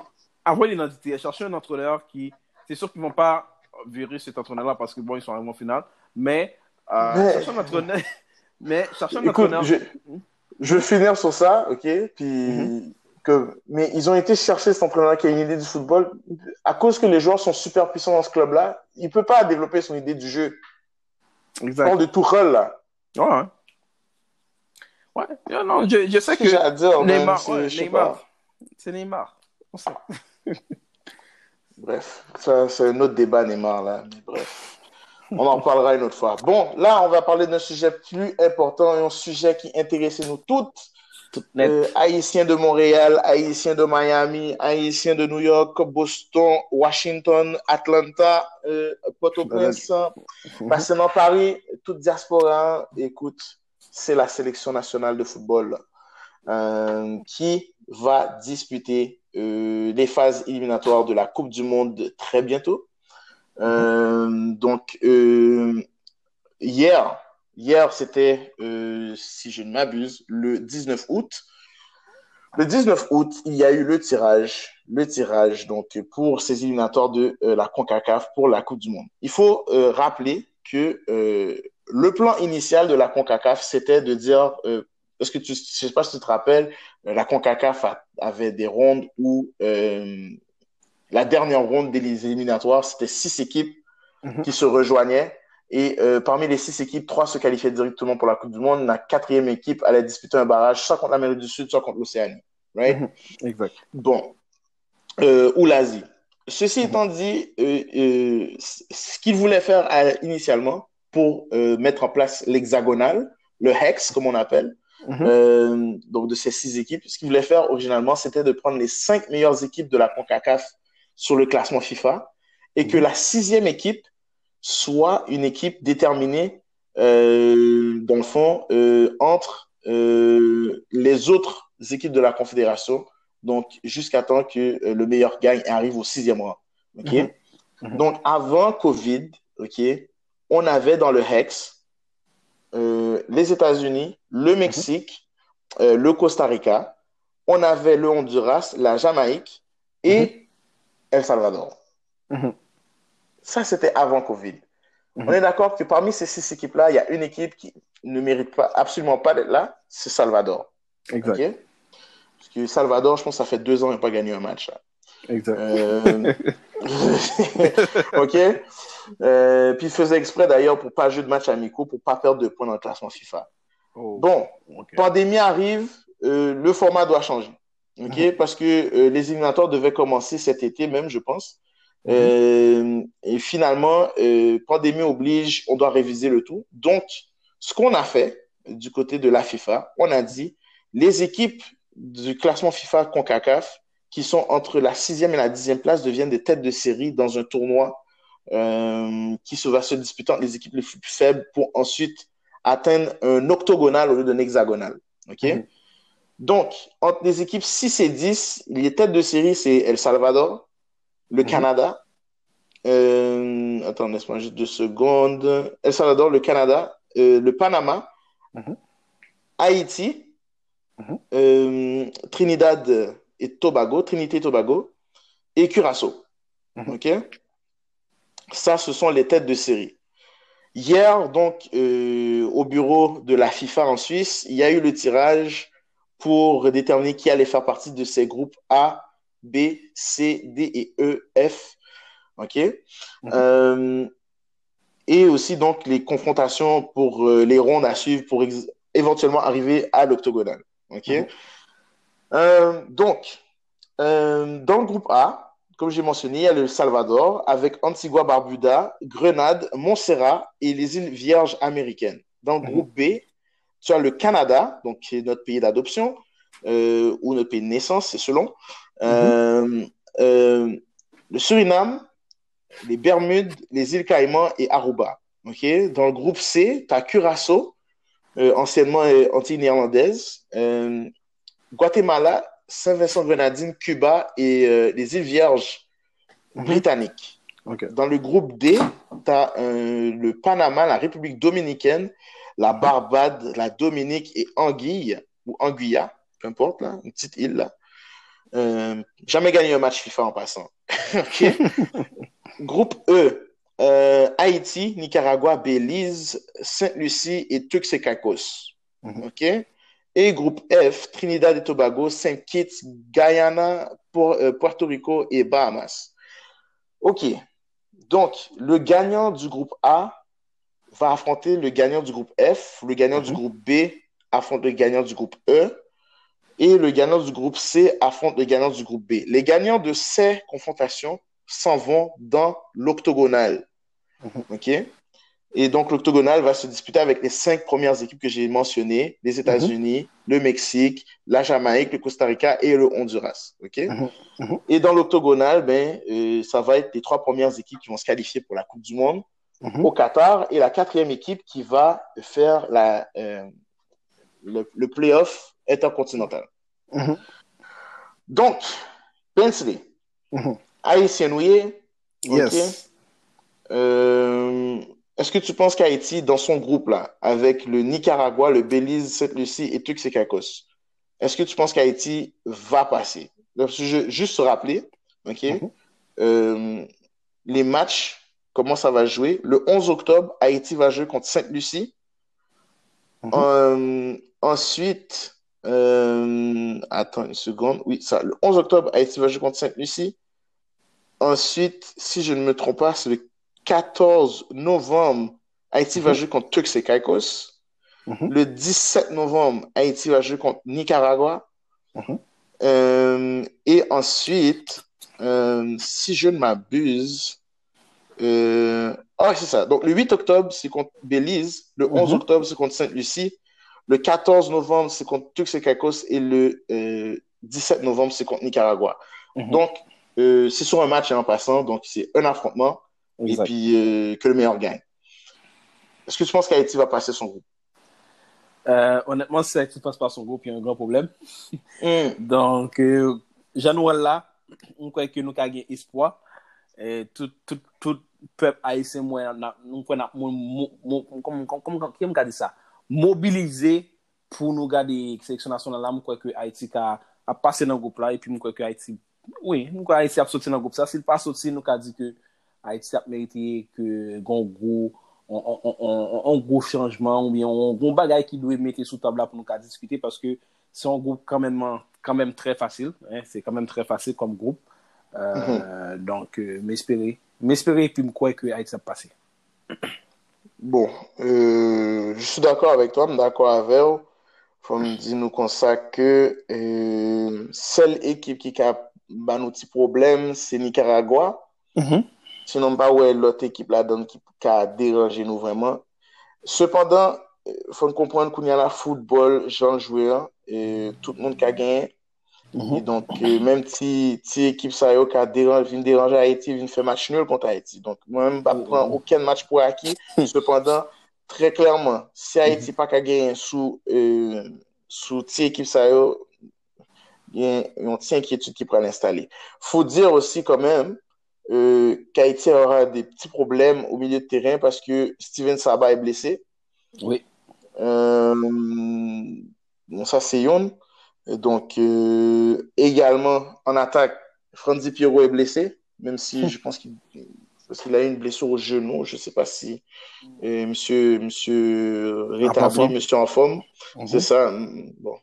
avoir une identité. Chercher un entraîneur qui, c'est sûr qu'ils ne vont pas virer cet entraîneur-là parce que, bon, ils sont arrivés en finale, mais, euh, mais... chercher un entraîneur. mais chercher un Écoute, entraîneur. Je, je vais finir sur ça, ok? Puis. Mm -hmm que, mais ils ont été chercher cet entraîneur qui a une idée du football. À cause que les joueurs sont super puissants dans ce club-là, il ne peut pas développer son idée du jeu. Exact. On de Tuchel, là. Ouais. Ouais, non, je, je sais que. J'ai à dire, Neymar, ouais, Neymar. C'est Neymar. On sait. bref, ça, c'est un autre débat, Neymar, là. Mais bref. On en parlera une autre fois. Bon, là, on va parler d'un sujet plus important et un sujet qui intéressait nous toutes. Euh, haïtiens de Montréal, haïtiens de Miami, haïtiens de New York, Boston, Washington, Atlanta, euh, Port-au-Prince, dans Paris, toute diaspora. Écoute, c'est la sélection nationale de football euh, qui va disputer euh, les phases éliminatoires de la Coupe du Monde très bientôt. Mm-hmm. donc, hier, Hier, c'était, euh, si je ne m'abuse, le 19 août. Le 19 août, il y a eu le tirage, le tirage donc pour ces éliminatoires de euh, la CONCACAF pour la Coupe du Monde. Il faut euh, rappeler que le plan initial de la CONCACAF, c'était de dire, parce que tu, je sais pas si tu te rappelles, la CONCACAF a, avait des rondes où la dernière ronde des éliminatoires, c'était six équipes mm -hmm. qui se rejoignaient et euh, parmi les six équipes, trois se qualifiaient directement pour la Coupe du Monde. La quatrième équipe allait disputer un barrage, soit contre l'Amérique du Sud, soit contre l'Océanie. Right? -hmm. Exact. Bon. Euh, ou l'Asie. Ceci -hmm. étant dit, euh, ce qu'ils voulaient faire initialement pour mettre en place l'hexagonal, le hex, comme on appelle, -hmm. donc de ces six équipes, ce qu'ils voulaient faire originalement, c'était de prendre les cinq meilleures équipes de la CONCACAF sur le classement FIFA et que la sixième équipe soit une équipe déterminée, euh, dans le fond, euh, entre euh, les autres équipes de la Confédération, donc jusqu'à temps que le meilleur gagne et arrive au sixième rang. OK? Mm -hmm. Donc, avant COVID, OK, on avait dans le Hex les États-Unis, le Mexique, mm -hmm. le Costa Rica, on avait le Honduras, la Jamaïque et mm -hmm. El Salvador. Ça, c'était avant Covid. On est d'accord que parmi ces six équipes-là, il y a une équipe qui ne mérite pas, absolument pas d'être là, c'est Salvador. Exact. Okay? Parce que Salvador, je pense ça fait deux ans qu'il n'a pas gagné un match. Là. Exact. Euh... OK? Euh, puis il faisait exprès d'ailleurs pour pas jouer de match amicaux, pour pas perdre de points dans le classement FIFA. Oh. Bon, okay. pandémie arrive, euh, le format doit changer. OK? Mm -hmm. Parce que les éliminatoires devaient commencer cet été même, je pense. Euh, et finalement, euh, pandémie oblige, on doit réviser le tout. Donc, ce qu'on a fait du côté de la FIFA, on a dit les équipes du classement FIFA CONCACAF qui sont entre la sixième et la dixième place deviennent des têtes de série dans un tournoi euh, qui se va se disputer entre les équipes les plus faibles pour ensuite atteindre un octogonal au lieu d'un hexagonal. OK? Mm -hmm. Donc, entre les équipes 6 et 10, les têtes de série, c'est El Salvador, le -hmm. Canada. Euh, attends, laisse-moi juste deux secondes. El Salvador, le Canada, euh, le Panama, -hmm. Haïti, -hmm. euh, Trinidad et Tobago, Trinité et Tobago, et Curaçao. OK? Ça, ce sont les têtes de série. Hier, donc, au bureau de la FIFA en Suisse, il y a eu le tirage pour déterminer qui allait faire partie de ces groupes A, B, C, D et E, F. OK? -hmm. euh, et aussi, donc, les confrontations pour euh, les rondes à suivre pour éventuellement arriver à l'octogonal. OK? Mm -hmm. donc, euh, dans le groupe A, comme j'ai mentionné, il y a le Salvador avec Antigua, Barbuda, Grenade, Montserrat et les îles Vierges américaines. Dans le -hmm. groupe B, tu as le Canada, donc qui est notre pays d'adoption, euh, ou notre pays de naissance, c'est selon. Mm-hmm. Euh, le Suriname, les Bermudes, les îles Caïmans et Aruba. Dans le groupe C, tu as Curaçao, anciennement anti-néerlandaise, Guatemala, Saint-Vincent-Grenadine, Cuba et les îles Vierges mm-hmm. britanniques. Dans le groupe D, tu as le Panama, la République dominicaine, la Barbade, la Dominique et Anguille, ou Anguilla, peu importe, là, une petite île. Là. Euh, jamais gagné un match FIFA en passant. groupe E, euh, Haïti, Nicaragua, Belize, Sainte-Lucie et Caicos. Mhm. OK? Et groupe F, Trinidad et Tobago, Saint Kitts, Guyana, euh, Puerto Rico et Bahamas. OK. Donc, le gagnant du groupe A va affronter le gagnant du groupe F, le gagnant du mhm. groupe B affronte le gagnant du groupe E, et le gagnant du groupe C affronte le gagnant du groupe B. Les gagnants de ces confrontations s'en vont dans l'octogonal. Mhm. OK? Et donc, l'octogonal va se disputer avec les cinq premières équipes que j'ai mentionnées, les États-Unis, mhm. le Mexique, la Jamaïque, le Costa Rica et le Honduras. OK? Et dans l'octogonal, ben, euh, ça va être les trois premières équipes qui vont se qualifier pour la Coupe du Monde. Mhm. au Qatar et la quatrième équipe qui va faire la, euh, le, le playoff intercontinental. Mhm. Donc, Pensley, mm Haïtien yes. Euh, est-ce que tu penses qu'Haïti, dans son groupe là, avec le Nicaragua, le Belize, Sainte-Lucie et Turks et Caicos, est-ce que tu penses qu'Haïti va passer? je, juste se rappeler, ok, mhm. euh, les matchs comment ça va jouer? Le 11 octobre, Haïti va jouer contre Sainte-Lucie. Euh, ensuite, euh, attends une seconde. Oui, ça. Le 11 octobre, Haïti va jouer contre Sainte-Lucie. Ensuite, si je ne me trompe pas, c'est le 14 novembre, Haïti va mhm. jouer contre Turks et Caicos. Mhm. Le 17 novembre, Haïti va jouer contre Nicaragua. Euh, et ensuite, si je ne m'abuse, euh, ah, c'est ça. Donc, le 8 octobre, c'est contre Belize. Le 11 mhm. octobre, c'est contre Sainte-Lucie. Le 14 novembre, c'est contre Turks et Caicos. Et le 17 euh, novembre, c'est contre Nicaragua. Mhm. Donc, euh, c'est sur un match en passant. Donc, c'est un affrontement. Et puis, que le meilleur gagne. Est-ce que tu penses qu'Haïti va passer son groupe? honnêtement, si Haïti passe par son groupe, il y a un grand problème. Hmm. Donc, Januel là, on croit que nous avons espoir. E, tout pep Haitien mwen mobilize pou nou gade seleksyon nasyonal la, mwen kwe kwe Haiti ka ap pase nan goup la, epi mwen kwe kwe Haiti, oui, mwen kwe Haiti ap soti nan goup sa, si l pa soti nou ka di ke Haiti ap merite ke gon goup, an gwo chanjman ou bien an gwo bagay ki dwe mette sou tabla pou nou ka diskute paske se an goup kanmenman tre fasil se kanmen tre fasil kom gwo euh, mm-hmm. donk euh, mespere mespere pi mkwe kwe a it sa pase. Bon, euh, je suis d'accord avec toi, je suis d'accord avec vous. Faut me dire nous comme ça que euh, seule équipe qui a bah, nos petits problèmes, c'est Nicaragua. Mm-hmm. Sinon, pas ouais, l'autre équipe là-dedans qui a dérangé nous vraiment. Cependant, euh, faut comprendre qu'il y a la football, Jean joueur, et tout le monde qui a gagné. Mhm. Donc, euh, même si, si équipe ça y a dérange, déranger Haïti, vient faire match nul contre Haïti. Donc, moi-même, je ne prends aucun match pour acquis. Cependant, très clairement, si Haïti n'a mhm. pas gagné sous, euh, sous équipe ça il y a une inquiétude qui pourrait l'installer. faut dire aussi quand même euh, qu'Haïti aura des petits problèmes au milieu de terrain parce que Steven Saba est blessé. Oui. Euh, bon, ça, c'est Yon. Donc, euh, également, en attaque, Franzi Pierrot est blessé, même si je pense qu'il a eu une blessure au genou. Je ne sais pas si euh, monsieur, monsieur rétabli, monsieur en forme. Mhm. C'est ça. Bon.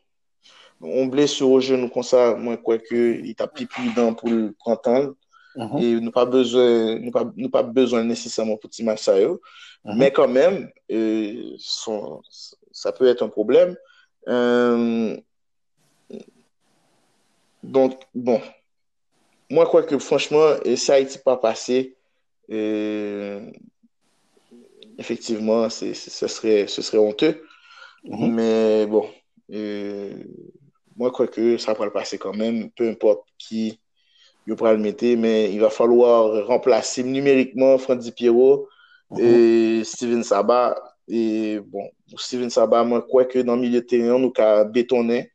On blessure au genou comme ça, moi, quoi que, il t'a plus prudent pour le printemps. Mhm. Et nous pas besoin, nous pas, nous pas besoin nécessairement pour petit match ça, mais quand même, euh, son, ça peut être un problème. Euh, donc, bon. Moi, quoi que franchement, ça Haïti pas passé, effectivement, ce serait, ce serait honteux. Mais bon, moi, crois que ça va le passer quand même, peu importe qui il va le mettre, mais il va falloir remplacer numériquement Frandy Pierrot et Steven Sabat. Et bon, Steven Sabat, moi, crois que dans le milieu de terrain, nous avons bétonné,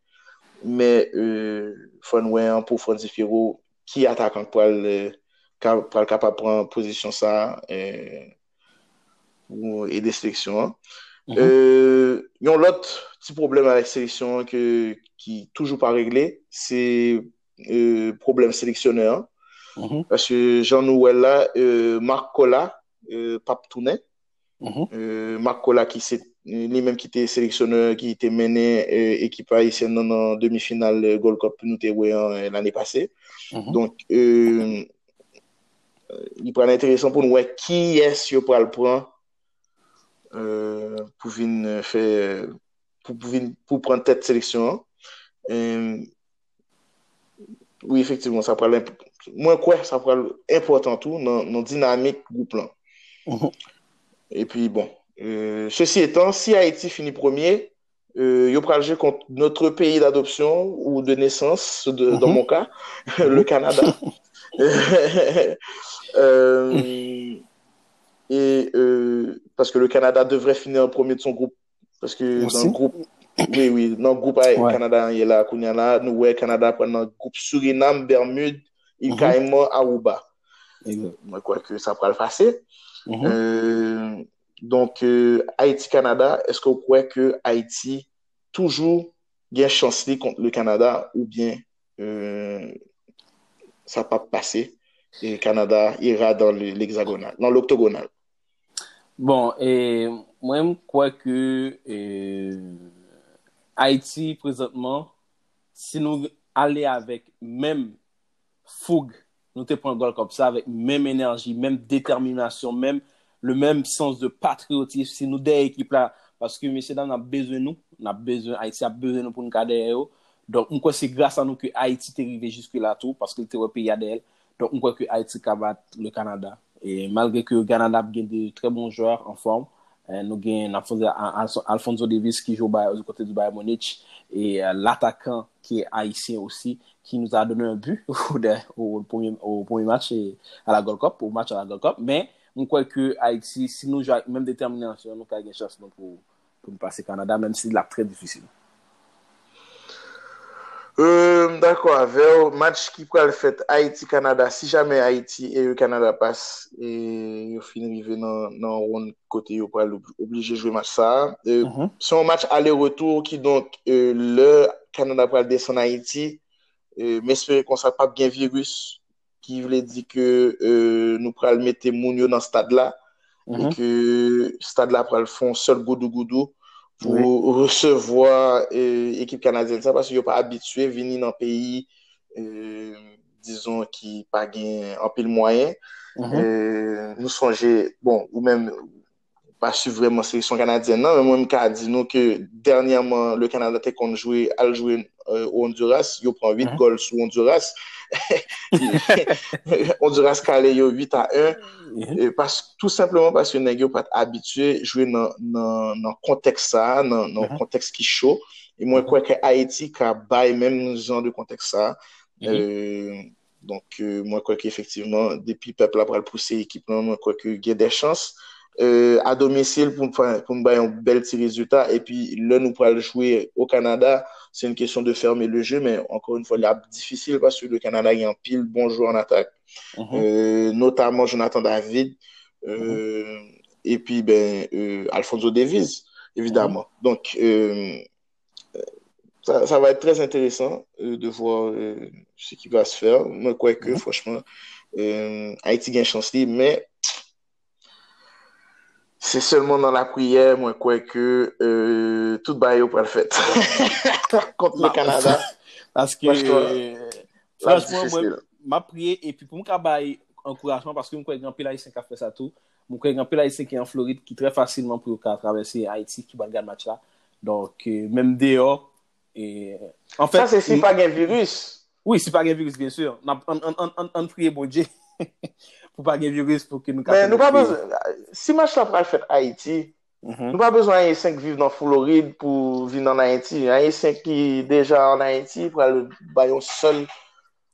mais euh, faut pour Frandy Pierrot qui attaque pour le capable de prendre position ça et, et des sélections. Mm -hmm. euh, y a l'autre petit problème avec la sélection que, qui n'est toujours pas réglé, c'est le euh, problème sélectionneur. Mm -hmm. Parce que Jean-Nouvel là, euh, Marc euh, Pape Tounet, mm -hmm. euh, Marc Collat qui li menm ki te seleksyoner, ki te menen euh, ekipa isen nan nan demi-final euh, Gold Cup nou te wè eh, mhm. euh, l'anè pase. Mm -hmm. Donk, li pran l'interesan pou nou wè ki es yo pral pran euh, pou vin fè, pou, pou vin pou pran tèt seleksyon. Oui, efektivman, sa pral, mwen kwe, sa pral important tou nan, nan dinamik goup lan. Mm -hmm. E pi bon, Euh, ceci étant, si Haïti finit premier, euh, yo pral jè kont notre peyi d'adoption ou de nesans, mm -hmm. dans mhm. mon ka, le Kanada. euh, et, euh, parce que le Kanada devrait finir en premier de son groupe. Parce que Aussi? dans le groupe, oui, oui, dans le groupe ouais. Kanada, y est là, Kounia là, nous, ouais, Kanada, pendant le groupe Suriname, Bermude, Ilkaïma, mm -hmm. Aruba. Mwen kwa ke sa pral fase. Mm -hmm. Donc, euh, Haïti-Canada, est-ce que vous croyez que Haïti toujours bien chancelier contre le Canada ou bien euh, pas passer et le Canada ira dans l'hexagonal, dans l'octogonal? Bon, moi, je crois que euh, Haïti, présentement, si nous allons avec même fougue, nous te prenons goal comme ça, avec même énergie, même détermination, même le menm sens de patriotisme si nou dey ekip la, paske mese dam nan bezwen nou, nan bezwen, Haiti a bezwen nou pou nou kade yo, donk mwen kwen se grasa nou ke Haiti te rive jiske la tou, paske te wè pe yade el, donk mwen kwen ke Haiti kabat le Kanada, e malgre ke Kanada ap gen de tre bon jouar en form, eh, nou gen Alfonso Davis ki jou baye, kote di baye Monich, e euh, l'atakan ki e Haitien osi, ki nou a donen un bu, ou, de, ou, ou, ou pou mi match a la Gold Cup, ou match a la Gold Cup, men, mwen kwen ke Haiti, si nou jwa, mèm determinasyon, nou ka gen chans nou pou, pou nou pase Kanada, mèm si la pre difisil. Euh, Dako ave, match ki pral fèt Haiti-Kanada, si jamè Haiti e yo Kanada pas, e yo fin rive nan, nan roun kote yo pral oblige jwe match sa. Euh, mm -hmm. Son match ale-retour ki donk euh, le Kanada pral desen Haiti, euh, mespere kon sa pap gen virus, ki vle di ke euh, nou pral mette moun yo nan stad la, mm -hmm. e ke stad la pral fon sol goudou-goudou pou oui. resevwa euh, ekip kanadyen sa, pasi yo pa abitue vini nan peyi, euh, dizon ki pa gen anpil mwayen. Mm -hmm. Euh, nou sonje, bon, ou men pa su vreman seleksyon kanadyen nan, men mwen mka di nou ke dernyaman le Kanada te kon jwe al jwe euh, Honduras, yo pran 8 mm -hmm. gol sou Honduras, Honduras kale yo 8 a 1, mm -hmm. e pas, tout simplement pas yo negyo pat abitue jwe nan, nan, nan konteks sa, nan, nan mm -hmm. konteks ki chou, e mwen kwe ke Haiti ka bay men jan de konteks sa, e... Donk euh, euh mwen kweke efektiveman, depi pepl apal pousse ekip nan, mwen kweke gen de chans, euh, à domicile pour pour nous un bel petit résultat et puis là nous pour jouer au Canada c'est une question de fermer le jeu mais encore une fois c'est difficile parce que le Canada il y a un pile bon joueur en attaque Mm -hmm. euh, notamment Jonathan David euh, mm -hmm. et puis ben, euh, Alfonso Davis évidemment mm -hmm. donc ça, ça, va être très intéressant de voir ce qui va se faire moi quoi que franchement Haïti gagne chance mais Se selman nan la priye, mwen kwe ke euh, tout baye ou pral fèt. Kont le Kanada. Paske, franchman, mwen ma priye, epi pou mwen ka baye ankourajman, paske mwen kwe granpe la y 5 a fè sa tou, mwen kwe granpe la y 5 en Floride, ki tre fasilman pou yo ka travesse Haiti, ki ban gade match la. Donk, euh, menm deyo, en fèt... Sa se si pa gen virus? Oui, si pa gen virus, bien sûr. An priye bonje. pou pa gen virus pou ki nou kapen. Nou pa bezon, si match la pral fèt Haiti, mm nou pa bezon aye 5 vive nan Floride pou vive nan Haiti. Aye 5 ki deja an Haiti pral bayon sol,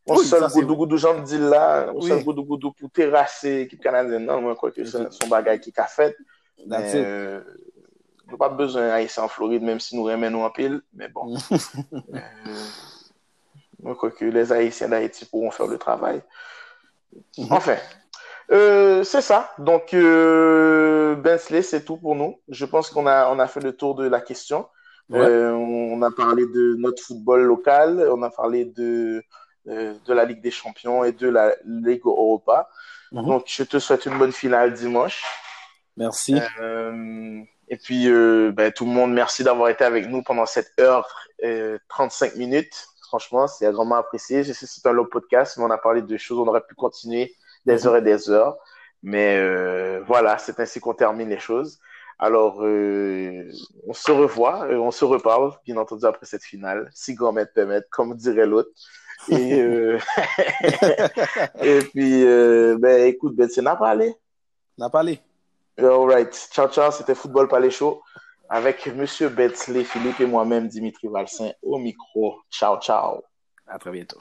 on oui, sol goudou-goudou jan di la, on oui. sol goudou-goudou pou terase ekip Kanadyen nan, mwen kwa ke son, bagay ki ka fet. Nou pa bezon aye se an Floride, menm si nou remen nou apil, men bon. Mwen kwa ke les Haitien d'Haiti pou an fèr le travay. Enfin. Euh, c'est ça. Donc, euh, Bensley, c'est tout pour nous. Je pense qu'on a, on a fait le tour de la question. Euh, on a parlé de notre football local, on a parlé de, de la Ligue des Champions et de la Ligue Europa. Mhm. Donc, je te souhaite une bonne finale dimanche. Merci. et puis, ben, tout le monde, merci d'avoir été avec nous pendant cette heure et 35 minutes. Franchement, c'est vraiment apprécié. Je sais que c'est un long podcast, mais on a parlé de choses, on aurait pu continuer des heures et des heures. Mais euh, voilà, c'est ainsi qu'on termine les choses. Alors, euh, on se revoit, euh, on se reparle, bien entendu, après cette finale, si grand maître permet, comme dirait l'autre. Et, et puis, ben, écoute, Ben, c'est Napalé. Napalé. All right. Ciao, ciao. C'était Football Palais Show avec Monsieur Betsley, Philippe et moi-même, Dimitri Valsin, au micro. Ciao, ciao. À très bientôt.